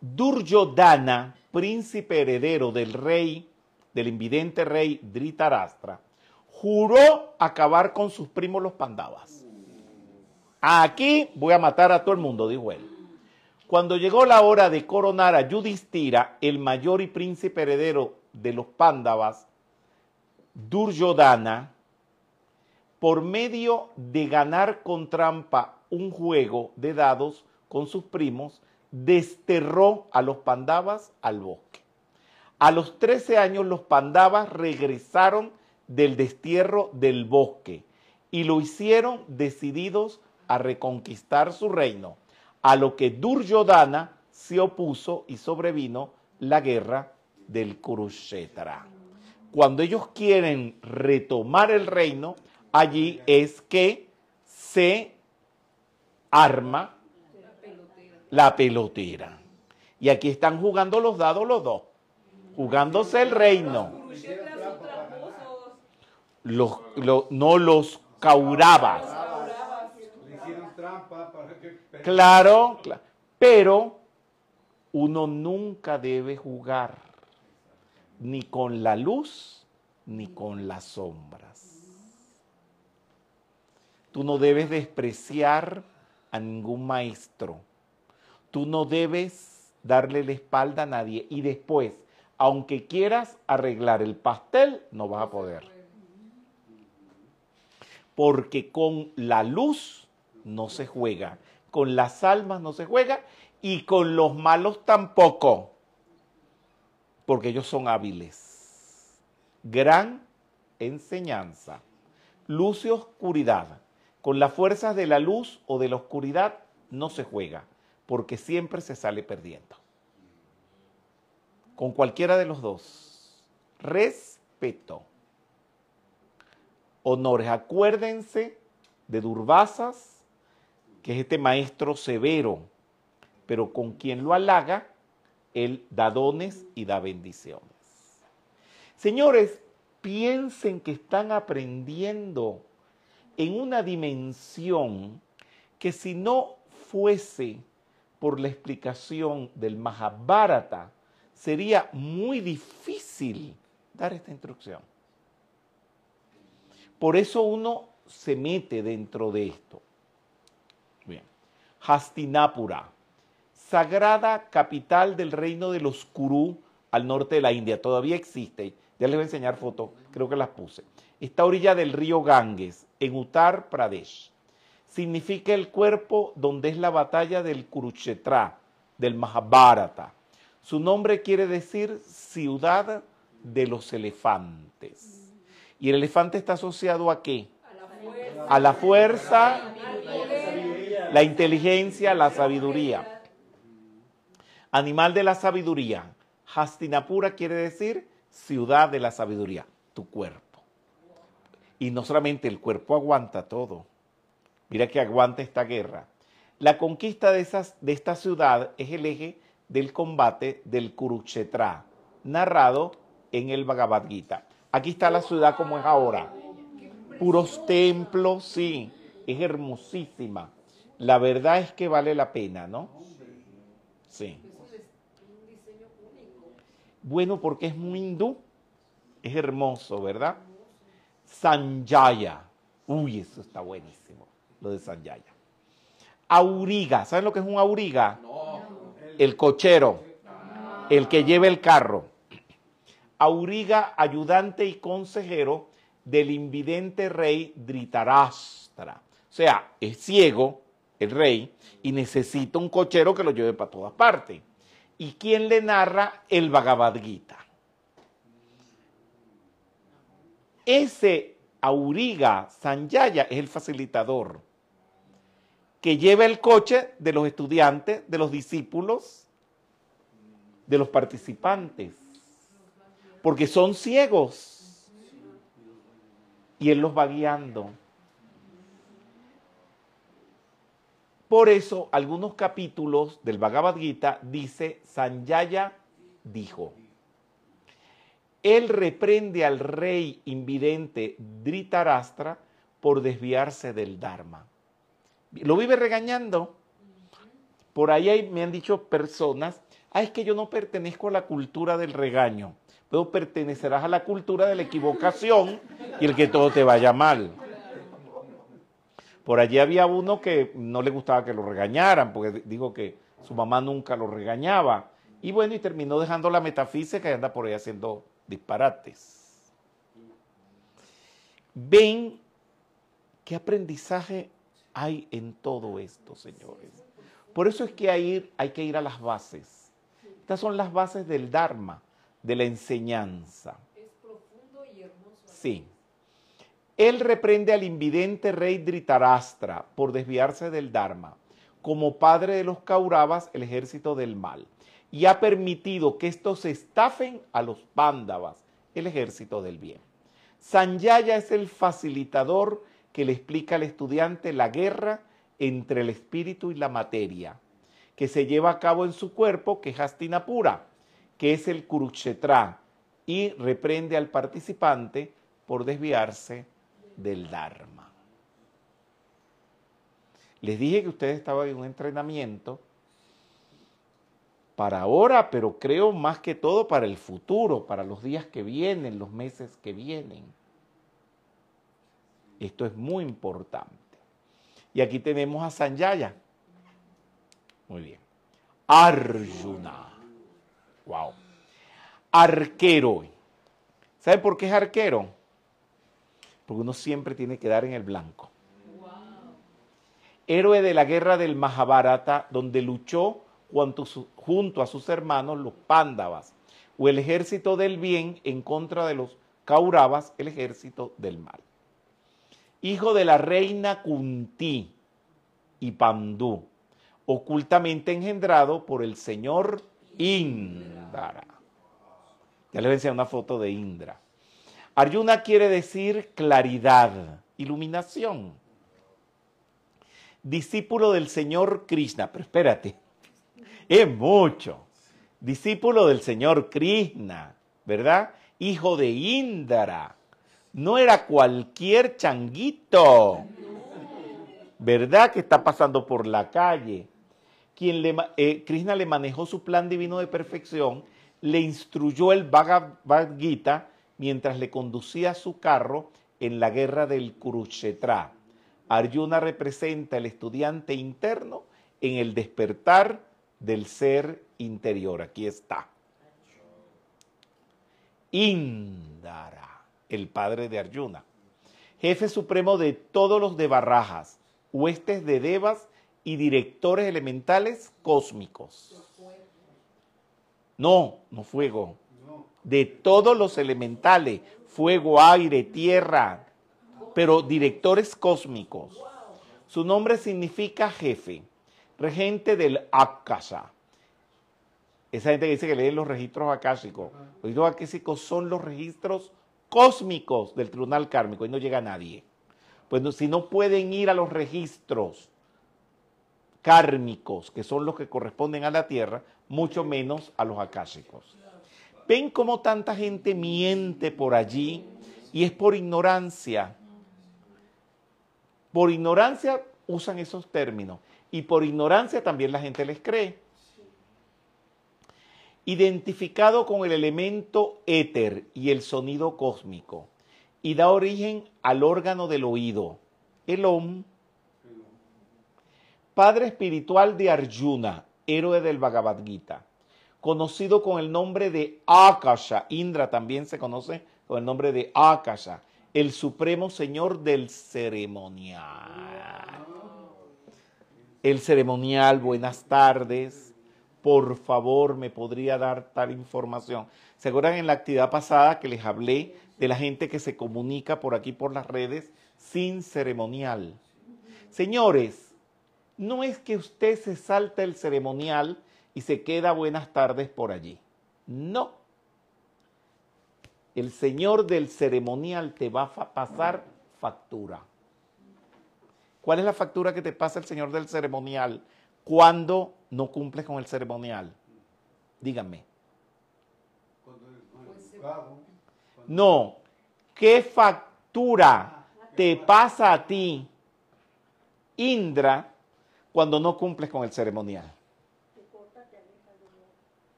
Duryodhana, príncipe heredero del rey, del invidente rey Dhritarashtra, juró acabar con sus primos los Pandavas. Aquí voy a matar a todo el mundo, dijo él. Cuando llegó la hora de coronar a Yudhishthira, el mayor y príncipe heredero de los Pándavas, Duryodhana, por medio de ganar con trampa un juego de dados con sus primos, desterró a los Pandavas al bosque. A los 13 años los Pandavas regresaron del destierro del bosque y lo hicieron decididos a reconquistar su reino, a lo que Duryodhana se opuso y sobrevino la guerra del Kurukshetra. Cuando ellos quieren retomar el reino, allí es que se arma la pelotera. Y aquí están jugando los dados los dos, jugándose el reino. Los, lo- no los Kauravas. Bravas. Le hicieron trampa Claro, cla- pero uno nunca debe jugar ni con la luz ni con las sombras. Tú no debes despreciar a ningún maestro. Tú no debes darle la espalda a nadie. Y después, aunque quieras arreglar el pastel, no vas a poder. Porque con la luz no se juega, con las almas no se juega y con los malos tampoco. Porque ellos son hábiles. Gran enseñanza. Luz y oscuridad. Con las fuerzas de la luz o de la oscuridad no se juega, porque siempre se sale perdiendo. Con cualquiera de los dos. Respeto. Honores. Acuérdense de Durvasas, que es este maestro severo, pero con quien lo halaga, él da dones y da bendiciones. Señores, piensen que están aprendiendo en una dimensión que si no fuese por la explicación del Mahabharata, sería muy difícil dar esta instrucción. Por eso uno se mete dentro de esto. Hastinapura, sagrada capital del reino de los Kuru al norte de la India. Todavía existe. Ya les voy a enseñar fotos, creo que las puse. Está a orilla del río Ganges, en Uttar Pradesh. Significa el cuerpo donde es la batalla del Kurukshetra, del Mahabharata. Su nombre quiere decir ciudad de los elefantes. ¿Y el elefante está asociado a qué? A la fuerza. A la fuerza. La inteligencia, la sabiduría. Animal de la sabiduría. Hastinapura quiere decir ciudad de la sabiduría, tu cuerpo. Y no solamente el cuerpo aguanta todo. Mira que aguanta esta guerra. La conquista de, de esta ciudad es el eje del combate del Kurukshetra, narrado en el Bhagavad Gita. Aquí está la ciudad como es ahora. Puros templos, sí, es hermosísima. La verdad es que vale la pena, ¿no? Sí. Bueno, porque es muy hindú. Es hermoso, ¿verdad? Sanjaya. Uy, eso está buenísimo, lo de Sanjaya. Auriga. ¿Saben lo que es un auriga? El cochero, el que lleva el carro. Auriga, ayudante y consejero del invidente rey Dhritarashtra. O sea, es ciego el rey y necesita un cochero que lo lleve para todas partes. ¿Y quién le narra el Bhagavad Gita? Ese Auriga Sanjaya es el facilitador que lleva el coche de los estudiantes, de los discípulos, de los participantes, porque son ciegos y él los va guiando. Por eso, algunos capítulos del Bhagavad Gita dice, Sanjaya dijo, él reprende al rey invidente Dhritarashtra por desviarse del Dharma. Lo vive regañando. Por ahí hay- me han dicho personas, ah, es que yo no pertenezco a la cultura del regaño, pero pertenecerás a la cultura de la equivocación y el que todo te vaya mal. Por allí había uno que no le gustaba que lo regañaran, porque dijo que su mamá nunca lo regañaba. Y bueno, y terminó dejando la metafísica y anda por ahí haciendo disparates. Ven qué aprendizaje hay en todo esto, señores. Por eso es que hay, hay que ir a las bases. Estas son las bases del Dharma, de la enseñanza. Es profundo y hermoso. Sí. Él reprende al invidente rey Dhritarashtra por desviarse del Dharma, como padre de los Kauravas, el ejército del mal, y ha permitido que estos estafen a los Pándavas, el ejército del bien. Sanjaya es el facilitador que le explica al estudiante la guerra entre el espíritu y la materia, que se lleva a cabo en su cuerpo, que es Hastinapura, que es el Kurukshetra, y reprende al participante por desviarse del Dharma. Les dije que ustedes estaban en un entrenamiento para ahora, pero creo más que todo para el futuro, para los días que vienen, los meses que vienen. Esto es muy importante. Y aquí tenemos a Sanjaya. Muy bien. Arjuna. Wow. Arquero. ¿Sabe por qué es arquero? Porque uno siempre tiene que dar en el blanco. Héroe de la guerra del Mahabharata, donde luchó junto, a sus hermanos los Pándavas, o el ejército del bien en contra de los Kauravas, el ejército del mal. Hijo de la reina Kunti y Pandú, ocultamente engendrado por el señor Indra. Ya les voy a enseñar una foto de Indra. Arjuna quiere decir claridad, iluminación. Discípulo del Señor Krishna, pero espérate, es mucho. Discípulo del Señor Krishna, ¿verdad? Hijo de Indra. No era cualquier changuito, ¿verdad? Que está pasando por la calle. Quien eh, Krishna le manejó su plan divino de perfección, le instruyó el Bhagavad Gita mientras le conducía su carro en la guerra del Kurukshetra. Arjuna representa el estudiante interno en el despertar del ser interior. Aquí está. Indara, el padre de Arjuna, jefe supremo de todos los de Barajas, huestes de Devas y directores elementales cósmicos. No, no fuego. De todos los elementales, fuego, aire, tierra, pero directores cósmicos. Su nombre significa jefe, regente del Akasha. Esa gente que dice que lee los registros akáshicos. Los registros akáshicos son los registros cósmicos del tribunal kármico y no llega nadie. Pues si no pueden ir a los registros kármicos, que son los que corresponden a la tierra, mucho menos a los akáshicos. Ven cómo tanta gente miente por allí y es por ignorancia. Por ignorancia usan esos términos. Y por ignorancia también la gente les cree. Identificado con el elemento éter y el sonido cósmico, y da origen al órgano del oído, el OM. Padre espiritual de Arjuna, héroe del Bhagavad Gita, conocido con el nombre de Akasha. Indra también se conoce con el nombre de Akasha, el supremo señor del ceremonial. El ceremonial, buenas tardes. Por favor, me podría dar tal información. ¿Se acuerdan en la actividad pasada que les hablé de la gente que se comunica por aquí por las redes sin ceremonial? Señores, no es que usted se salta el ceremonial y se queda buenas tardes por allí. No. El señor del ceremonial te va a pasar factura. ¿Cuál es la factura que te pasa el señor del ceremonial cuando no cumples con el ceremonial? Díganme. No. ¿Qué factura te pasa a ti, Indra, cuando no cumples con el ceremonial?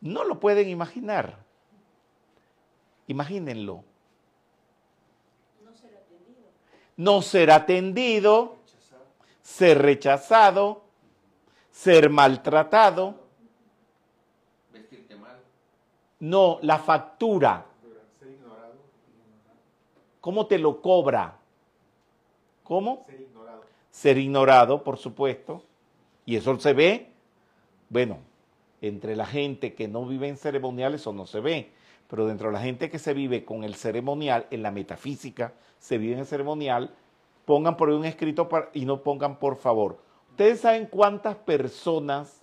No lo pueden imaginar. Imagínenlo. No ser atendido, ser rechazado, ser maltratado. Vestirte mal. No, la factura. Ser ignorado. ¿Cómo te lo cobra? ¿Cómo? Ser ignorado. Ser ignorado, por supuesto. Y eso se ve, bueno, entre la gente que no vive en ceremonial eso no se ve. Pero dentro de la gente que se vive con el ceremonial, en la metafísica, se vive en el ceremonial, pongan por ahí un escrito y no pongan por favor. ¿Ustedes saben cuántas personas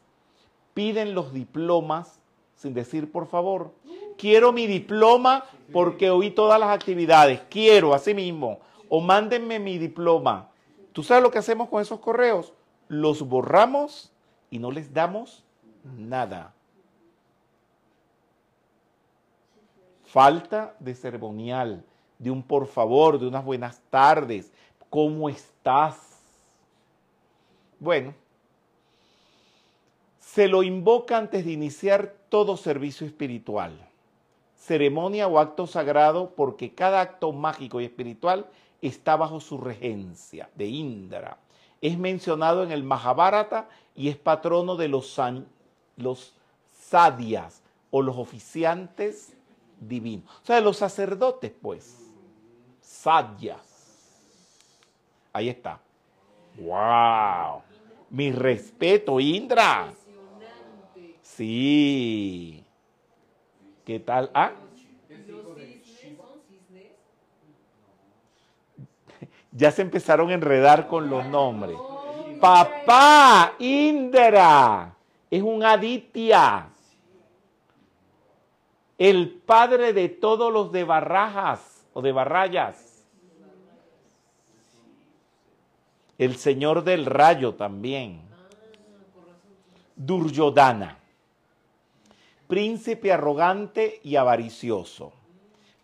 piden los diplomas sin decir por favor? Quiero mi diploma porque oí todas las actividades. Quiero, así mismo. O mándenme mi diploma. ¿Tú sabes lo que hacemos con esos correos? Los borramos y no les damos nada. Falta de ceremonial, de un por favor, de unas buenas tardes. ¿Cómo estás? Bueno, se lo invoca antes de iniciar todo servicio espiritual, ceremonia o acto sagrado, porque cada acto mágico y espiritual está bajo su regencia de Indra. Es mencionado en el Mahabharata y es patrono de los, los sadias o los oficiantes divinos. O sea, los sacerdotes, pues. Sadyas. Ahí está. ¡Wow! Mi respeto, Indra. Sí. ¿Qué tal? Ah, ya se empezaron a enredar con los nombres. Papá, Indra, es un Aditya. El padre de todos los de Barrajas o de Barrayas. El señor del rayo también. Duryodhana. Príncipe arrogante y avaricioso.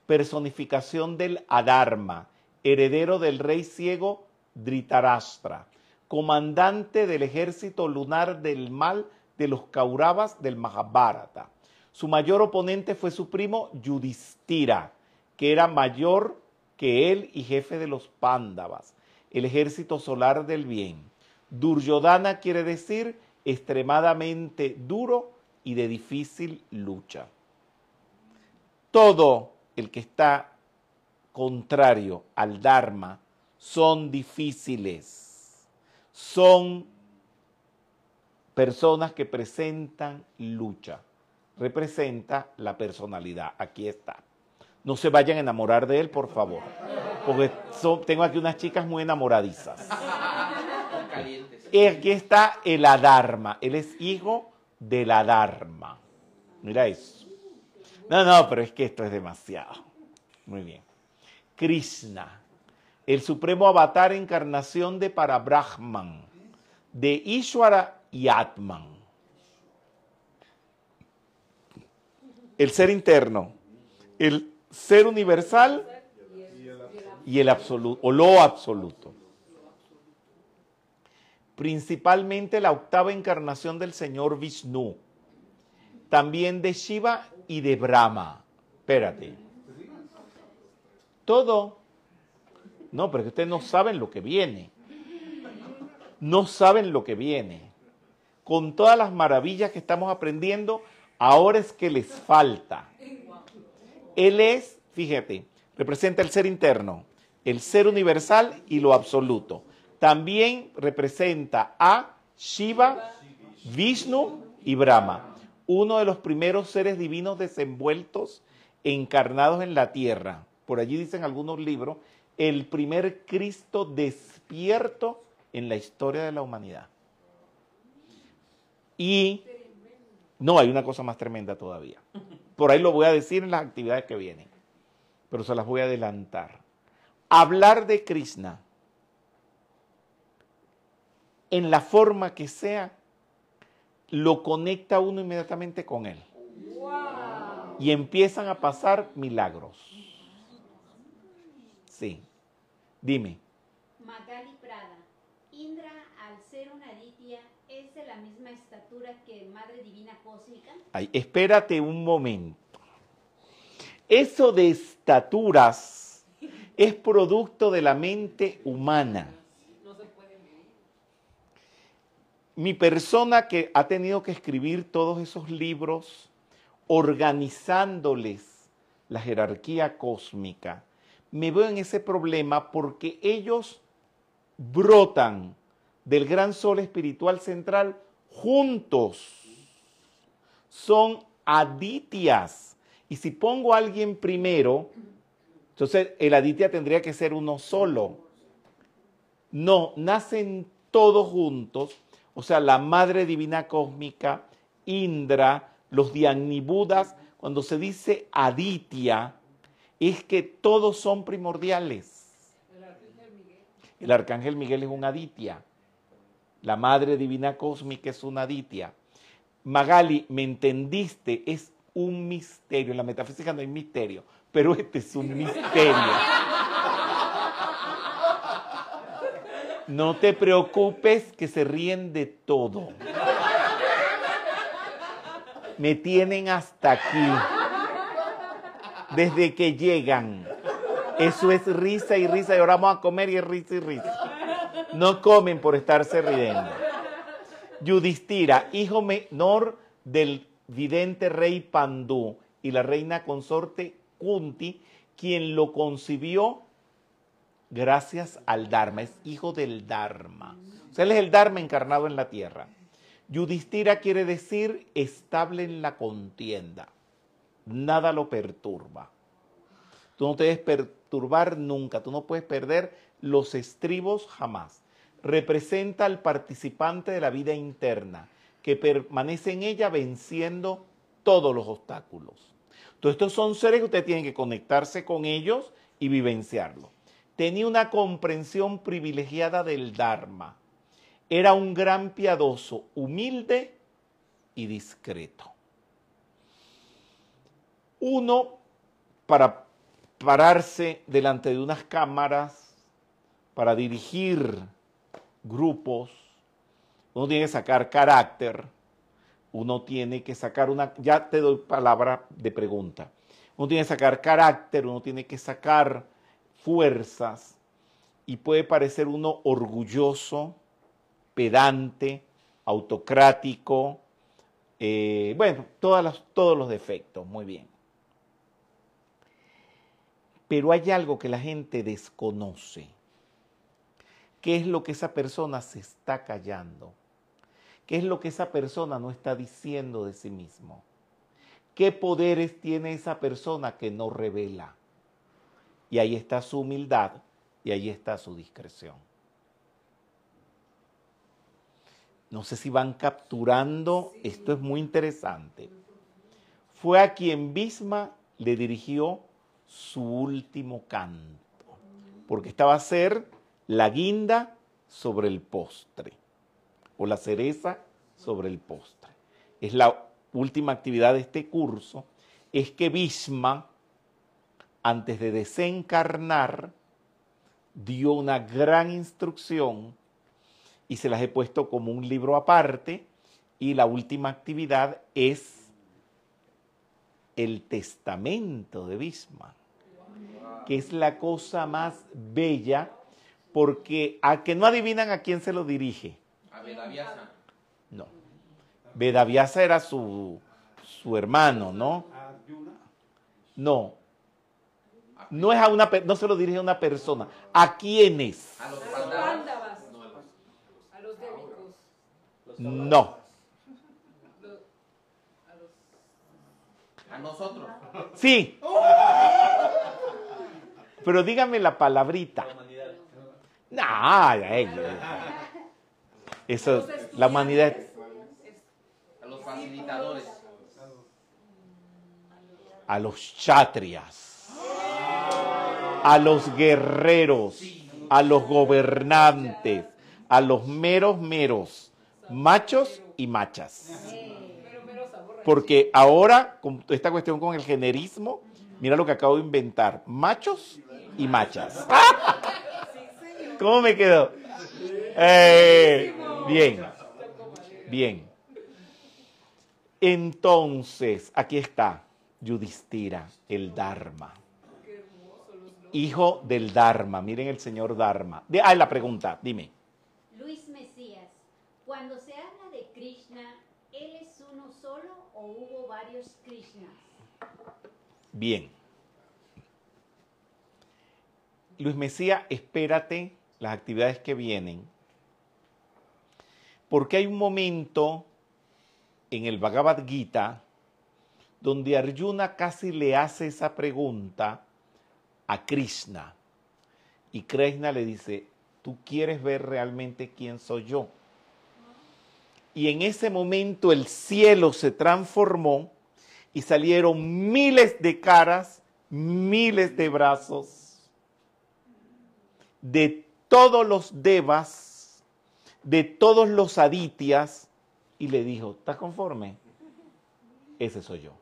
Personificación del Adharma. Heredero del rey ciego Dhritarashtra. Comandante del ejército lunar del mal de los Kauravas del Mahabharata. Su mayor oponente fue su primo Yudhishthira, que era mayor que él y jefe de los Pándavas, el ejército solar del bien. Duryodhana quiere decir extremadamente duro y de difícil lucha. Todo el que está contrario al Dharma son difíciles, son personas que presentan lucha, representa la personalidad. Aquí está. No se vayan a enamorar de él, por favor, porque son- tengo aquí unas chicas muy enamoradizas. Calientes. Y aquí está el Adharma. Él es hijo del Adharma. Mira eso. No, no, pero es que esto es demasiado. Muy bien. Krishna, el supremo avatar encarnación de Parabrahman, de Ishwara y Atman. El ser interno, el ser universal y el absoluto, o lo absoluto. Principalmente la octava encarnación del Señor Vishnu, también de Shiva y de Brahma. Espérate. Todo. No, pero ustedes no saben lo que viene. No saben lo que viene. Con todas las maravillas que estamos aprendiendo, ahora es que les falta. Él es, fíjate, representa el ser interno, el ser universal y lo absoluto. También representa a Shiva, Vishnu y Brahma, uno de los primeros seres divinos desenvueltos, encarnados en la tierra. Por allí dicen algunos libros, el primer Cristo despierto en la historia de la humanidad. Y no, hay una cosa más tremenda todavía. Por ahí lo voy a decir en las actividades que vienen, pero se las voy a adelantar. Hablar de Krishna en la forma que sea, lo conecta uno inmediatamente con él. Y empiezan a pasar milagros. Sí. Dime. Magali Prada. Indra, al ser una aditya, ¿es de la misma estatura que Madre Divina Cósmica? Ay, espérate un momento. Eso de estaturas es producto de la mente humana. No se puede medir. Mi persona que ha tenido que escribir todos esos libros organizándoles la jerarquía cósmica, me veo en ese problema porque ellos brotan del gran sol espiritual central juntos. Son aditias. Y si pongo a alguien primero, entonces el aditya tendría que ser uno solo. No, nacen todos juntos. O sea, la Madre Divina Cósmica, Indra, los Diagnibudas, cuando se dice aditya, es que todos son primordiales. El arcángel Miguel. El arcángel Miguel es un aditya. La Madre Divina Cósmica es una aditya. Magali, ¿me entendiste? Es un misterio. En la metafísica no hay misterio, pero este es un misterio. No te preocupes que se ríen de todo. Me tienen hasta aquí. Desde que llegan. Eso es risa y risa. Y ahora vamos a comer y es risa y risa. No comen por estarse riendo. Yudhistira, hijo menor del vidente rey Pandú y la reina consorte Kunti, quien lo concibió gracias al Dharma, es hijo del Dharma. O sea, él es el Dharma encarnado en la tierra. Yudhistira quiere decir estable en la contienda. Nada lo perturba. Tú no te debes perturbar nunca, tú no puedes perder los estribos jamás. Representa al participante de la vida interna, que permanece en ella venciendo todos los obstáculos. Entonces, estos son seres que usted tiene que conectarse con ellos y vivenciarlo. Tenía una comprensión privilegiada del Dharma. Era un gran piadoso, humilde y discreto. Uno, para pararse delante de unas cámaras, para dirigir grupos, uno tiene que sacar carácter, uno tiene que sacar una, ya te doy palabra de pregunta, uno tiene que sacar carácter, uno tiene que sacar fuerzas y puede parecer uno orgulloso, pedante, autocrático, eh, bueno, todas todos los defectos, muy bien. Pero hay algo que la gente desconoce. ¿Qué es lo que esa persona se está callando? ¿Qué es lo que esa persona no está diciendo de sí mismo? ¿Qué poderes tiene esa persona que no revela? Y ahí está su humildad y ahí está su discreción. No sé si van capturando, esto es muy interesante. Fue a quien Bisma le dirigió su último canto, porque estaba a ser la guinda sobre el postre, o la cereza sobre el postre. Es la última actividad de este curso, es que Bisma, antes de desencarnar, dio una gran instrucción y se las he puesto como un libro aparte y la última actividad es el testamento de Bismarck, que es la cosa más bella porque a que no adivinan a quién se lo dirige. A Bedaviasa. No. Bedaviasa era su, su hermano, ¿no? No. No es a una no se lo dirige a una persona. ¿A quiénes? A los A los Pandavas. pándavas. A los débicos. No. Lo- a los A nosotros. Sí. Pero dígame la palabrita. No, ay, eso, la humanidad. A los facilitadores. A los chatrias, a los guerreros, a los gobernantes, a los meros meros, machos y machas. Porque ahora, con esta cuestión con el generismo, mira lo que acabo de inventar, machos y machas. (laughs) ¿Cómo me quedó? Eh, bien, bien. Entonces, aquí está Yudhistira, el Dharma. Hijo del Dharma. Miren el señor Dharma. De, ah, la pregunta, dime. Luis Mesías, cuando se habla de Krishna, ¿él es uno solo o hubo varios Krishnas? Bien. Luis Mesía, espérate las actividades que vienen, porque hay un momento en el Bhagavad Gita donde Arjuna casi le hace esa pregunta a Krishna. Y Krishna le dice, ¿tú quieres ver realmente quién soy yo? Y en ese momento el cielo se transformó y salieron miles de caras, miles de brazos, de todos los devas, de todos los aditias, y le dijo, ¿estás conforme? Ese soy yo.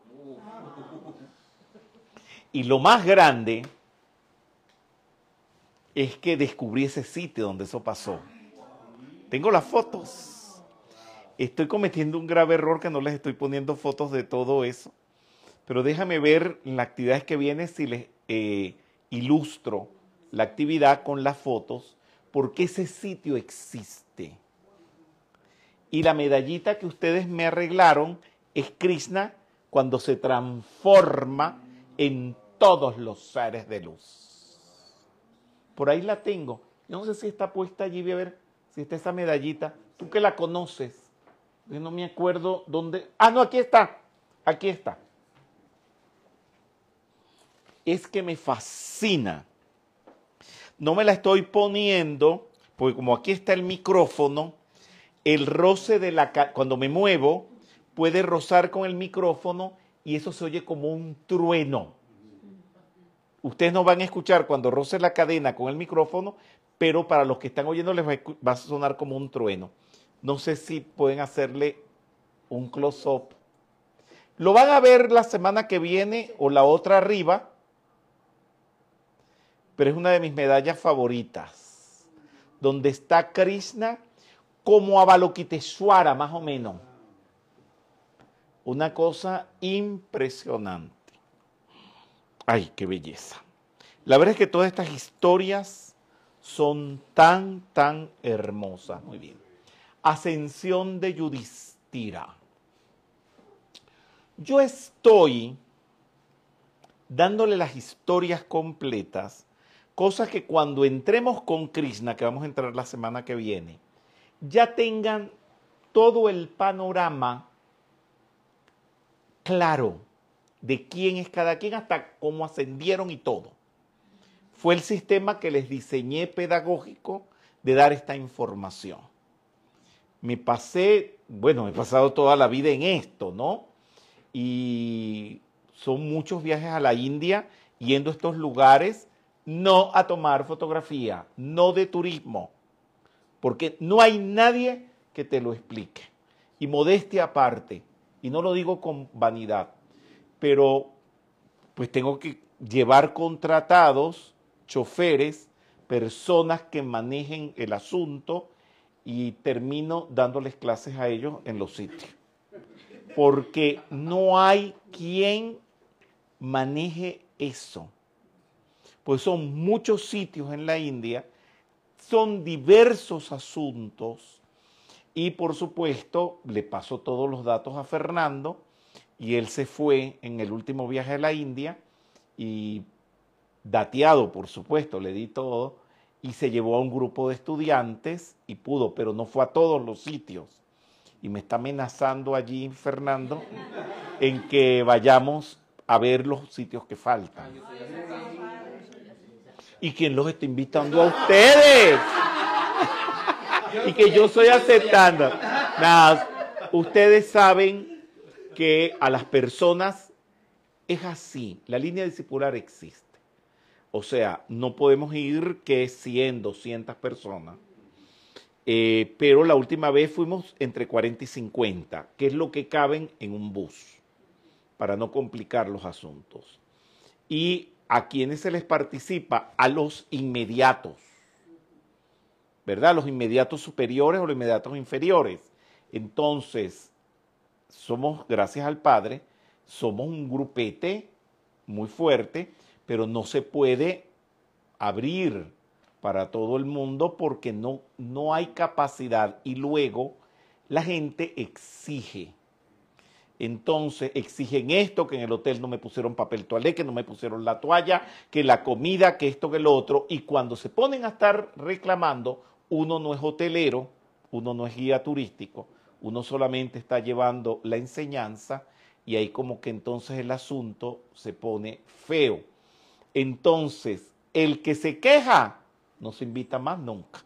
Y lo más grande es que descubrí ese sitio donde eso pasó. Tengo las fotos. Estoy cometiendo un grave error que no les estoy poniendo fotos de todo eso. Pero déjame ver en las actividades que vienen si les eh, ilustro la actividad con las fotos, porque ese sitio existe. Y la medallita que ustedes me arreglaron es Krishna cuando se transforma en todos los seres de luz. Por ahí la tengo. Yo no sé si está puesta allí, voy a ver si está esa medallita. Tú que la conoces. Yo no me acuerdo dónde. Ah, no, aquí está. Aquí está. Es que me fascina. No me la estoy poniendo, porque como aquí está el micrófono, el roce de la... Cuando me muevo, puede rozar con el micrófono y eso se oye como un trueno. Ustedes no van a escuchar cuando roce la cadena con el micrófono, pero para los que están oyendo les va a sonar como un trueno. No sé si pueden hacerle un close-up. Lo van a ver la semana que viene o la otra arriba, pero es una de mis medallas favoritas, donde está Krishna como Avalokiteshvara, más o menos. Una cosa impresionante. Ay, qué belleza. La verdad es que todas estas historias son tan, tan hermosas. Muy bien. Ascensión de Yudhistira. Yo estoy dándole las historias completas, cosas que cuando entremos con Krishna, que vamos a entrar la semana que viene, ya tengan todo el panorama claro de quién es cada quien, hasta cómo ascendieron y todo. Fue el sistema que les diseñé pedagógico de dar esta información. Me pasé, bueno, he pasado toda la vida en esto, ¿no? Y son muchos viajes a la India yendo a estos lugares, no a tomar fotografía, no de turismo, porque no hay nadie que te lo explique. Y modestia aparte, y no lo digo con vanidad, pero pues tengo que llevar contratados choferes personas que manejen el asunto y termino dándoles clases a ellos en los sitios. Porque no hay quien maneje eso. Pues son muchos sitios en la India, son diversos asuntos y por supuesto le paso todos los datos a Fernando y él se fue en el último viaje a la India y dateado, por supuesto, le di todo, y se llevó a un grupo de estudiantes y pudo, pero no fue a todos los sitios. Y me está amenazando allí, Fernando, en que vayamos a ver los sitios que faltan. ¿Y quién los está invitando a ustedes? y que yo estoy aceptando. Ustedes saben que a las personas es así, la línea discipular existe. O sea, no podemos ir que 100, 200 personas. Eh, pero la última vez fuimos entre 40 y 50, que es lo que caben en un bus, para no complicar los asuntos. Y a quienes se les participa, a los inmediatos, ¿verdad? Los inmediatos superiores o los inmediatos inferiores. Entonces, somos, gracias al Padre, somos un grupete muy fuerte, pero no se puede abrir para todo el mundo porque no, no hay capacidad y luego la gente exige. Entonces exigen esto, que en el hotel no me pusieron papel toalé, que no me pusieron la toalla, que la comida, que esto, que lo otro. Y cuando se ponen a estar reclamando, uno no es hotelero, uno no es guía turístico, uno solamente está llevando la enseñanza y ahí como que entonces el asunto se pone feo. Entonces, el que se queja no se invita más nunca.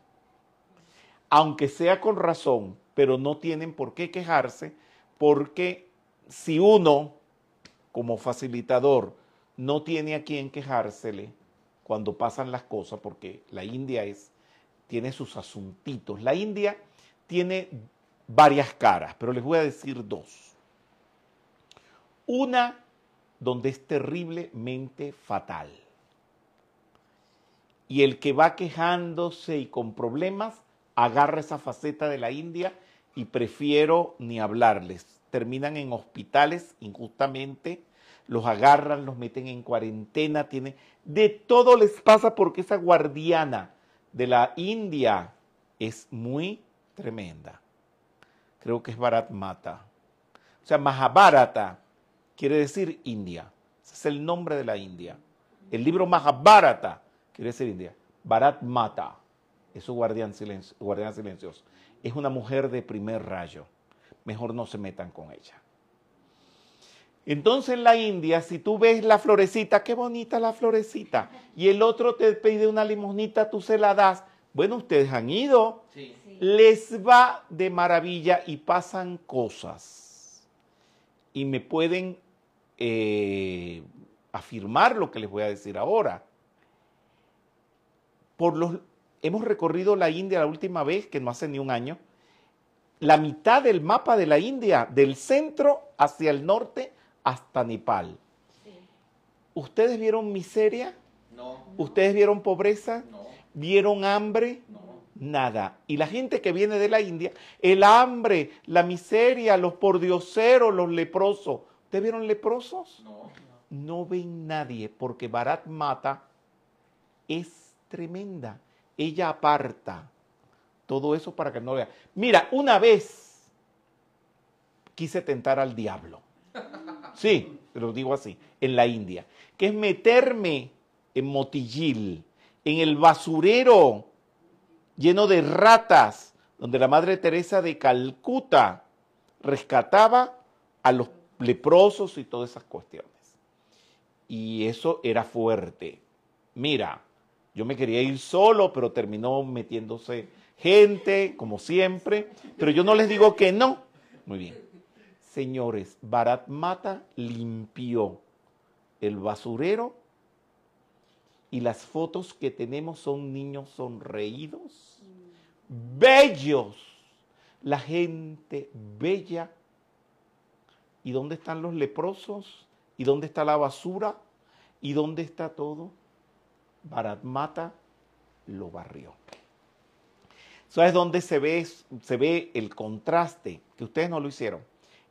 Aunque sea con razón, pero no tienen por qué quejarse porque si uno, como facilitador, no tiene a quien quejársele cuando pasan las cosas, porque la India es, tiene sus asuntitos. La India tiene varias caras, pero les voy a decir dos. Una donde es terriblemente fatal. Y el que va quejándose y con problemas, agarra esa faceta de la India y prefiero ni hablarles. Terminan en hospitales injustamente, los agarran, los meten en cuarentena, tiene de todo les pasa porque esa guardiana de la India es muy tremenda. Creo que es Bharat Mata. O sea, Mahabharata quiere decir India. Ese es el nombre de la India. El libro Mahabharata quiere decir India. Bharat Mata es su guardián, silencio, guardián silencioso. Es una mujer de primer rayo. Mejor no se metan con ella. Entonces en la India, si tú ves la florecita, qué bonita la florecita, y el otro te pide una limonita, tú se la das. Bueno, ustedes han ido, Sí. les va de maravilla y pasan cosas. Y me pueden eh, afirmar lo que les voy a decir ahora. Por los, hemos recorrido la India la última vez, que no hace ni un año, la mitad del mapa de la India, del centro hacia el norte hasta Nepal. Sí. ¿Ustedes vieron miseria? No, ¿Ustedes vieron pobreza? no, ¿Vieron hambre? no. Nada. Y la gente que viene de la India, el hambre, la miseria, los pordioseros, los leprosos. ¿Ustedes vieron leprosos? No. No ven nadie porque Bharat Mata es tremenda. Ella aparta todo eso para que no vea. Mira, una vez quise tentar al diablo. Sí, lo digo así, en la India, que es meterme en Motillil, en el basurero lleno de ratas, donde la Madre Teresa de Calcuta rescataba a los leprosos y todas esas cuestiones. Y eso era fuerte. Mira, yo me quería ir solo, pero terminó metiéndose gente, como siempre. Pero yo no les digo que no. Muy bien. Señores, Bharat Mata limpió el basurero y las fotos que tenemos son niños sonreídos, bellos, la gente bella. ¿Y dónde están los leprosos? ¿Y dónde está la basura? ¿Y dónde está todo? Bharat Mata lo barrió. ¿Sabes dónde se ve, se ve el contraste? Que ustedes no lo hicieron.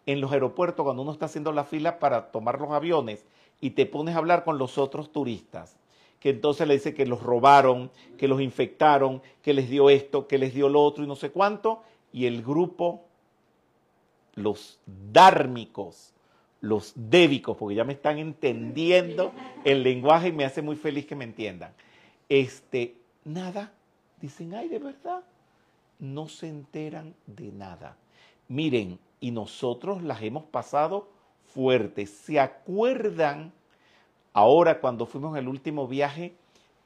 En los aeropuertos, cuando uno está haciendo la fila para tomar los aviones y te pones a hablar con los otros turistas, que entonces le dice que los robaron, que los infectaron, que les dio esto, que les dio lo otro y no sé cuánto, y el grupo, los dármicos, los débicos, porque ya me están entendiendo el lenguaje y me hace muy feliz que me entiendan. Este, nada, dicen, ay, de verdad, no se enteran de nada. Miren, y nosotros las hemos pasado fuertes. ¿Se acuerdan ahora cuando fuimos en el último viaje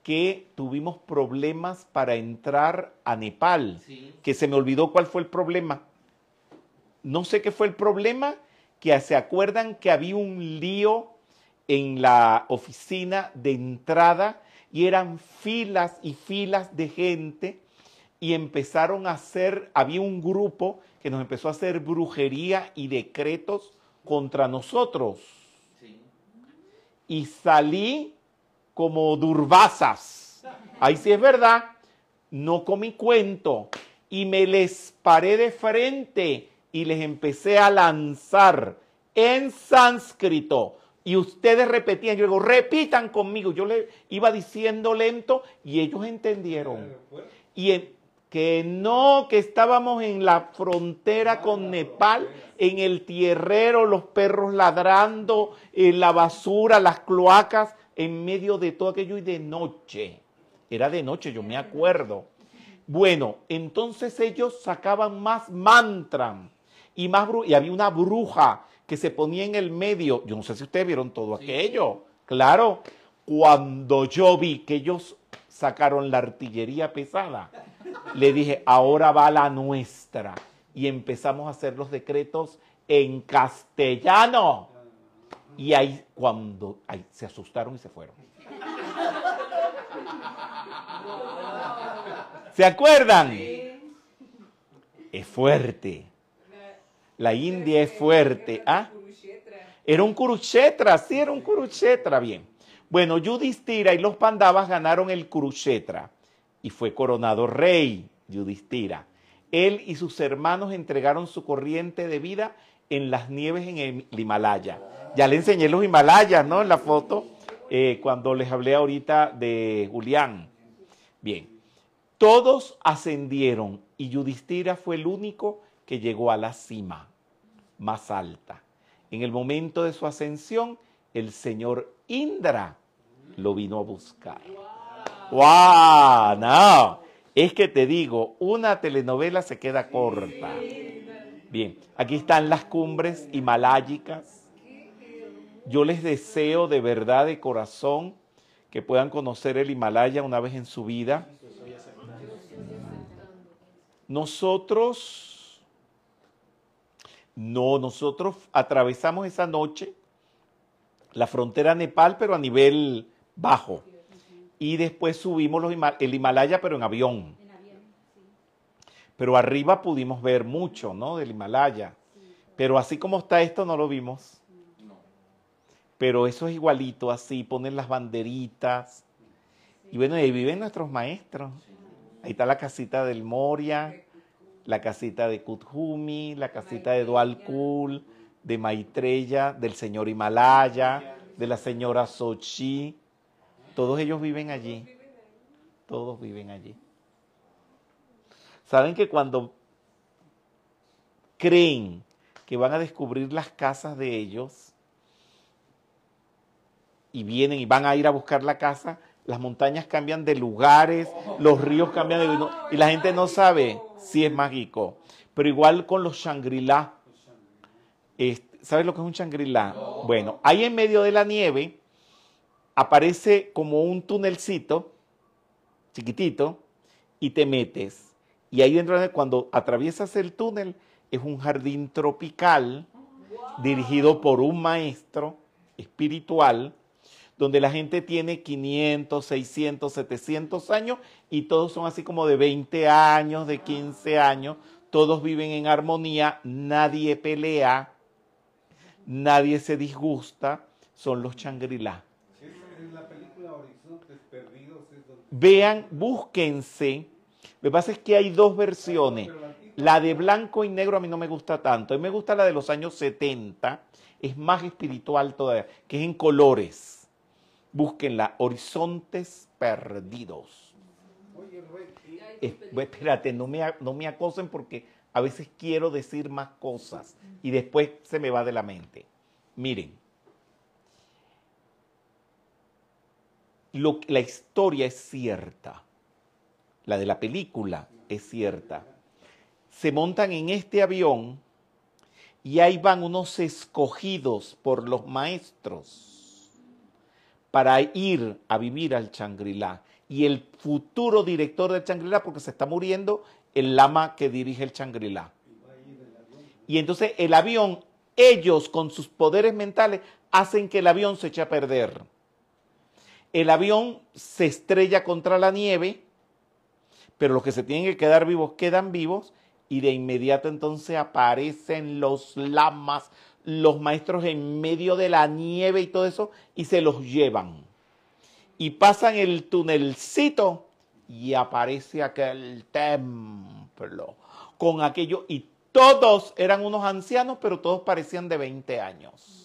que tuvimos problemas para entrar a Nepal? Sí. Que se me olvidó cuál fue el problema. No sé qué fue el problema, que se acuerdan que había un lío en la oficina de entrada y eran filas y filas de gente y empezaron a hacer, había un grupo que nos empezó a hacer brujería y decretos contra nosotros. Sí. Y salí como durbazas. Ahí sí es verdad, no comí cuento y me les paré de frente y les empecé a lanzar en sánscrito. Y ustedes repetían, yo digo, repitan conmigo. Yo le iba diciendo lento y ellos entendieron. Y en- que no, que estábamos en la frontera con Nepal, en el tierrero, los perros ladrando, en la basura, las cloacas, en medio de todo aquello y de noche. Era de noche, yo me acuerdo. Bueno, entonces ellos sacaban más mantra y más y había una bruja que se ponía en el medio. Yo no sé si ustedes vieron todo aquello. Claro, cuando yo vi que ellos sacaron la artillería pesada, le dije, ahora va la nuestra. Y empezamos a hacer los decretos en castellano. Y ahí, cuando ahí, se asustaron y se fueron. ¿Se acuerdan? Es fuerte. La India es fuerte. ¿Ah? Era un Kurukshetra, sí, era un Kurukshetra, bien. Bueno, Yudhishthira y los Pandavas ganaron el Kurukshetra y fue coronado rey Yudhishthira. Él y sus hermanos entregaron su corriente de vida en las nieves en el Himalaya. Ya le enseñé los Himalayas, ¿no? En la foto, eh, cuando les hablé ahorita de Julián. Bien, todos ascendieron y Yudhishthira fue el único que llegó a la cima más alta. En el momento de su ascensión, el señor Indra lo vino a buscar. ¡Wow! No, es que te digo, una telenovela se queda corta. Bien, aquí están las cumbres himalayicas. Yo les deseo de verdad, de corazón, que puedan conocer el Himalaya una vez en su vida. Nosotros, no, nosotros atravesamos esa noche la frontera Nepal, pero a nivel bajo. Y después subimos los el Himalaya, pero en avión. En avión, sí. Pero arriba pudimos ver mucho, ¿no? Del Himalaya. Pero así como está esto, no lo vimos. No. Pero eso es igualito, así, ponen las banderitas. Y bueno, y ahí viven nuestros maestros. Ahí está la casita del Moria, la casita de Kuthumi, la casita de Dualkul, de Maitreya, del señor Himalaya, de la señora Sochi. Todos ellos viven allí. Todos viven allí. Saben que cuando creen que van a descubrir las casas de ellos y vienen y van a ir a buscar la casa, las montañas cambian de lugares, los ríos cambian de no- y la gente no sabe si es mágico. Pero igual con los Shangri-La. ¿Sabes lo que es un Shangri-La? Bueno, ahí en medio de la nieve aparece como un tunelcito chiquitito y te metes. Y ahí dentro, de- cuando atraviesas el túnel, es un jardín tropical dirigido por un maestro espiritual, donde la gente tiene 500, 600, 700 años y todos son así como de 20 años, de 15 años, todos viven en armonía, nadie pelea, nadie se disgusta, son los Shangri-La. En la película Horizontes Perdidos es donde... Vean, búsquense. Lo que pasa es que hay dos versiones. La de blanco y negro a mí no me gusta tanto. A mí me gusta la de los años 70. Es más espiritual todavía, que es en colores. Búsquenla. Horizontes perdidos. Oye, Es- espérate, no me, no me acosen porque a veces quiero decir más cosas y después se me va de la mente. Miren, lo, la historia es cierta, la de la película es cierta. Se montan en este avión y ahí van unos escogidos por los maestros para ir a vivir al Shangri-La. Y el futuro director del Shangri-La, porque se está muriendo el lama que dirige el Shangri-La. Y entonces el avión, ellos con sus poderes mentales, hacen que el avión se eche a perder. El avión se estrella contra la nieve, pero los que se tienen que quedar vivos quedan vivos y de inmediato entonces aparecen los lamas, los maestros en medio de la nieve y todo eso y se los llevan. Y pasan el tunelcito y aparece aquel templo con aquello y todos eran unos ancianos, pero todos parecían de 20 años.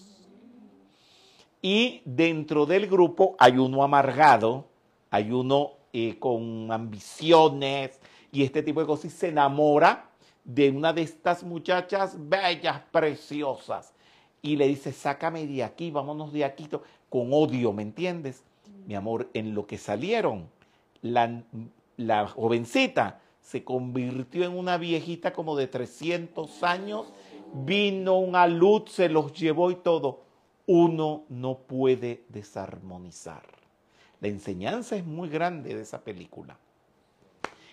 Y dentro del grupo hay uno amargado, hay uno eh, con ambiciones y este tipo de cosas y se enamora de una de estas muchachas bellas, preciosas. Y le dice, sácame de aquí, vámonos de aquí, con odio, ¿me entiendes? Mi amor, en lo que salieron, la, la jovencita se convirtió en una viejita como de 300 años, vino una luz, se los llevó y todo. Uno no puede desarmonizar. La enseñanza es muy grande de esa película.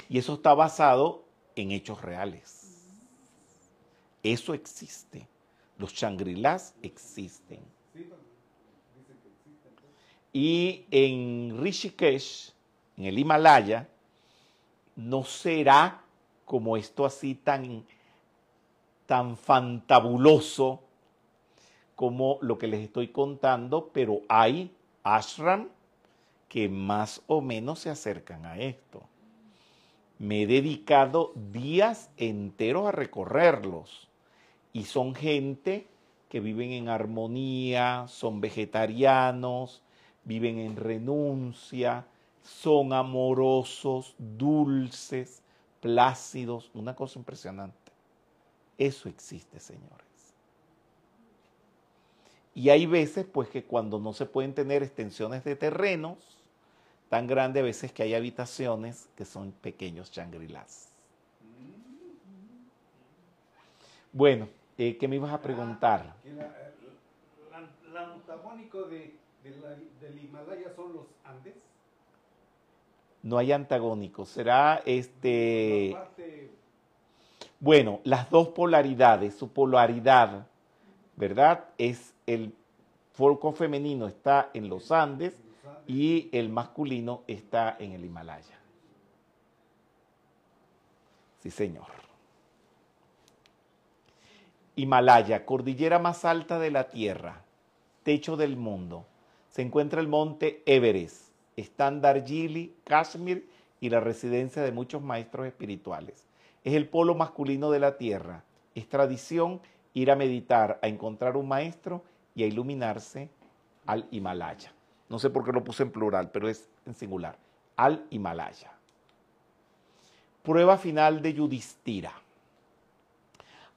Y eso está basado en hechos reales. Eso existe. Los Shangri-Las existen. Y en Rishikesh, en el Himalaya, no será como esto así tan, tan fantabuloso como lo que les estoy contando, pero hay ashram que más o menos se acercan a esto. Me he dedicado días enteros a recorrerlos y son gente que viven en armonía, son vegetarianos, viven en renuncia, son amorosos, dulces, plácidos, una cosa impresionante. Eso existe, señores. Y hay veces, pues, que cuando no se pueden tener extensiones de terrenos tan grandes, a veces que hay habitaciones que son pequeños shangri-las. Bueno, eh, ¿qué me ibas a preguntar? La- la- la antagónico de, de la- del Himalaya son los Andes. No hay antagónicos. Será este. La parte Bueno, las dos polaridades, su polaridad, ¿verdad? Es el foco femenino está en los Andes y el masculino está en el Himalaya. Sí, señor. Himalaya, cordillera más alta de la Tierra, techo del mundo. Se encuentra el monte Everest, están Darjeeling, Kashmir y la residencia de muchos maestros espirituales. Es el polo masculino de la Tierra. Es tradición ir a meditar, a encontrar un maestro y a iluminarse al Himalaya. No sé por qué lo puse en plural, pero es en singular. Al Himalaya. Prueba final de Yudhishthira.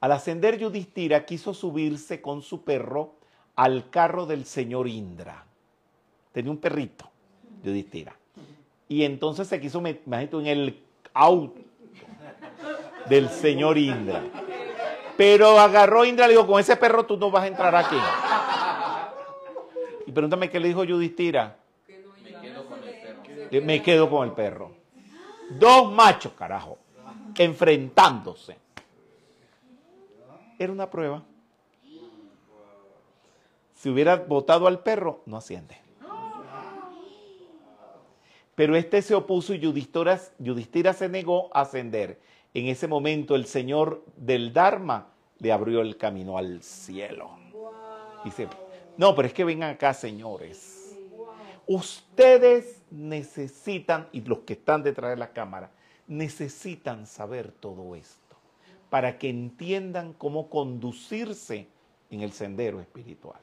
Al ascender Yudhishthira quiso subirse con su perro al carro del señor Indra. Tenía un perrito, Yudhishthira. Y entonces se quiso meter, en el auto del señor Indra. Pero agarró Indra y le dijo, con ese perro tú no vas a entrar aquí. Y pregúntame qué le dijo no Me quedo con el perro. Me quedo con el perro. Dos machos, carajo, enfrentándose. Era una prueba. Si hubiera votado al perro, no asciende. Pero este se opuso y Yudhishthira, Yudhishthira se negó a ascender. En ese momento el Señor del Dharma le abrió el camino al cielo. Dice, no, pero es que vengan acá, señores. Ustedes necesitan, y los que están detrás de la cámara, necesitan saber todo esto para que entiendan cómo conducirse en el sendero espiritual.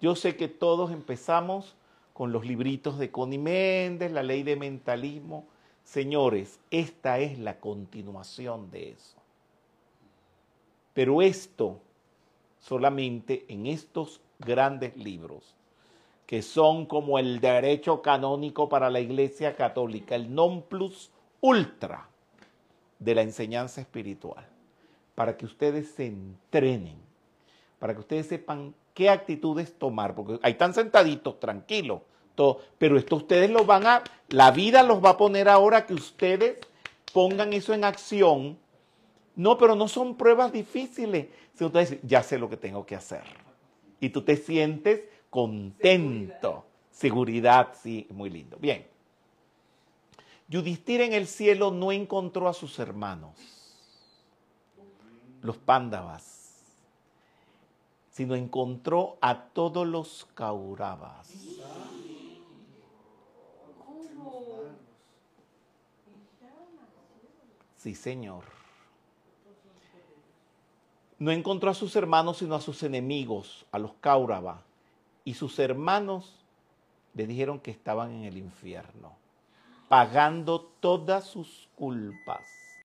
Yo sé que todos empezamos con los libritos de Connie Méndez, la ley de mentalismo. Señores, esta es la continuación de eso. Pero esto solamente en estos grandes libros, que son como el derecho canónico para la Iglesia Católica, el non plus ultra de la enseñanza espiritual, para que ustedes se entrenen, para que ustedes sepan qué actitudes tomar, porque ahí están sentaditos, tranquilos, todo, pero esto ustedes lo van a, la vida los va a poner ahora que ustedes pongan eso en acción. No, pero no son pruebas difíciles. Si ustedes dicen, ya sé lo que tengo que hacer. Y tú te sientes contento. Seguridad, sí, muy lindo. Bien. Yudhisthira en el cielo no encontró a sus hermanos, los pándavas, sino encontró a todos los kauravas. Sí, señor. No encontró a sus hermanos, sino a sus enemigos, a los Kaurava. Y sus hermanos le dijeron que estaban en el infierno, pagando todas sus culpas.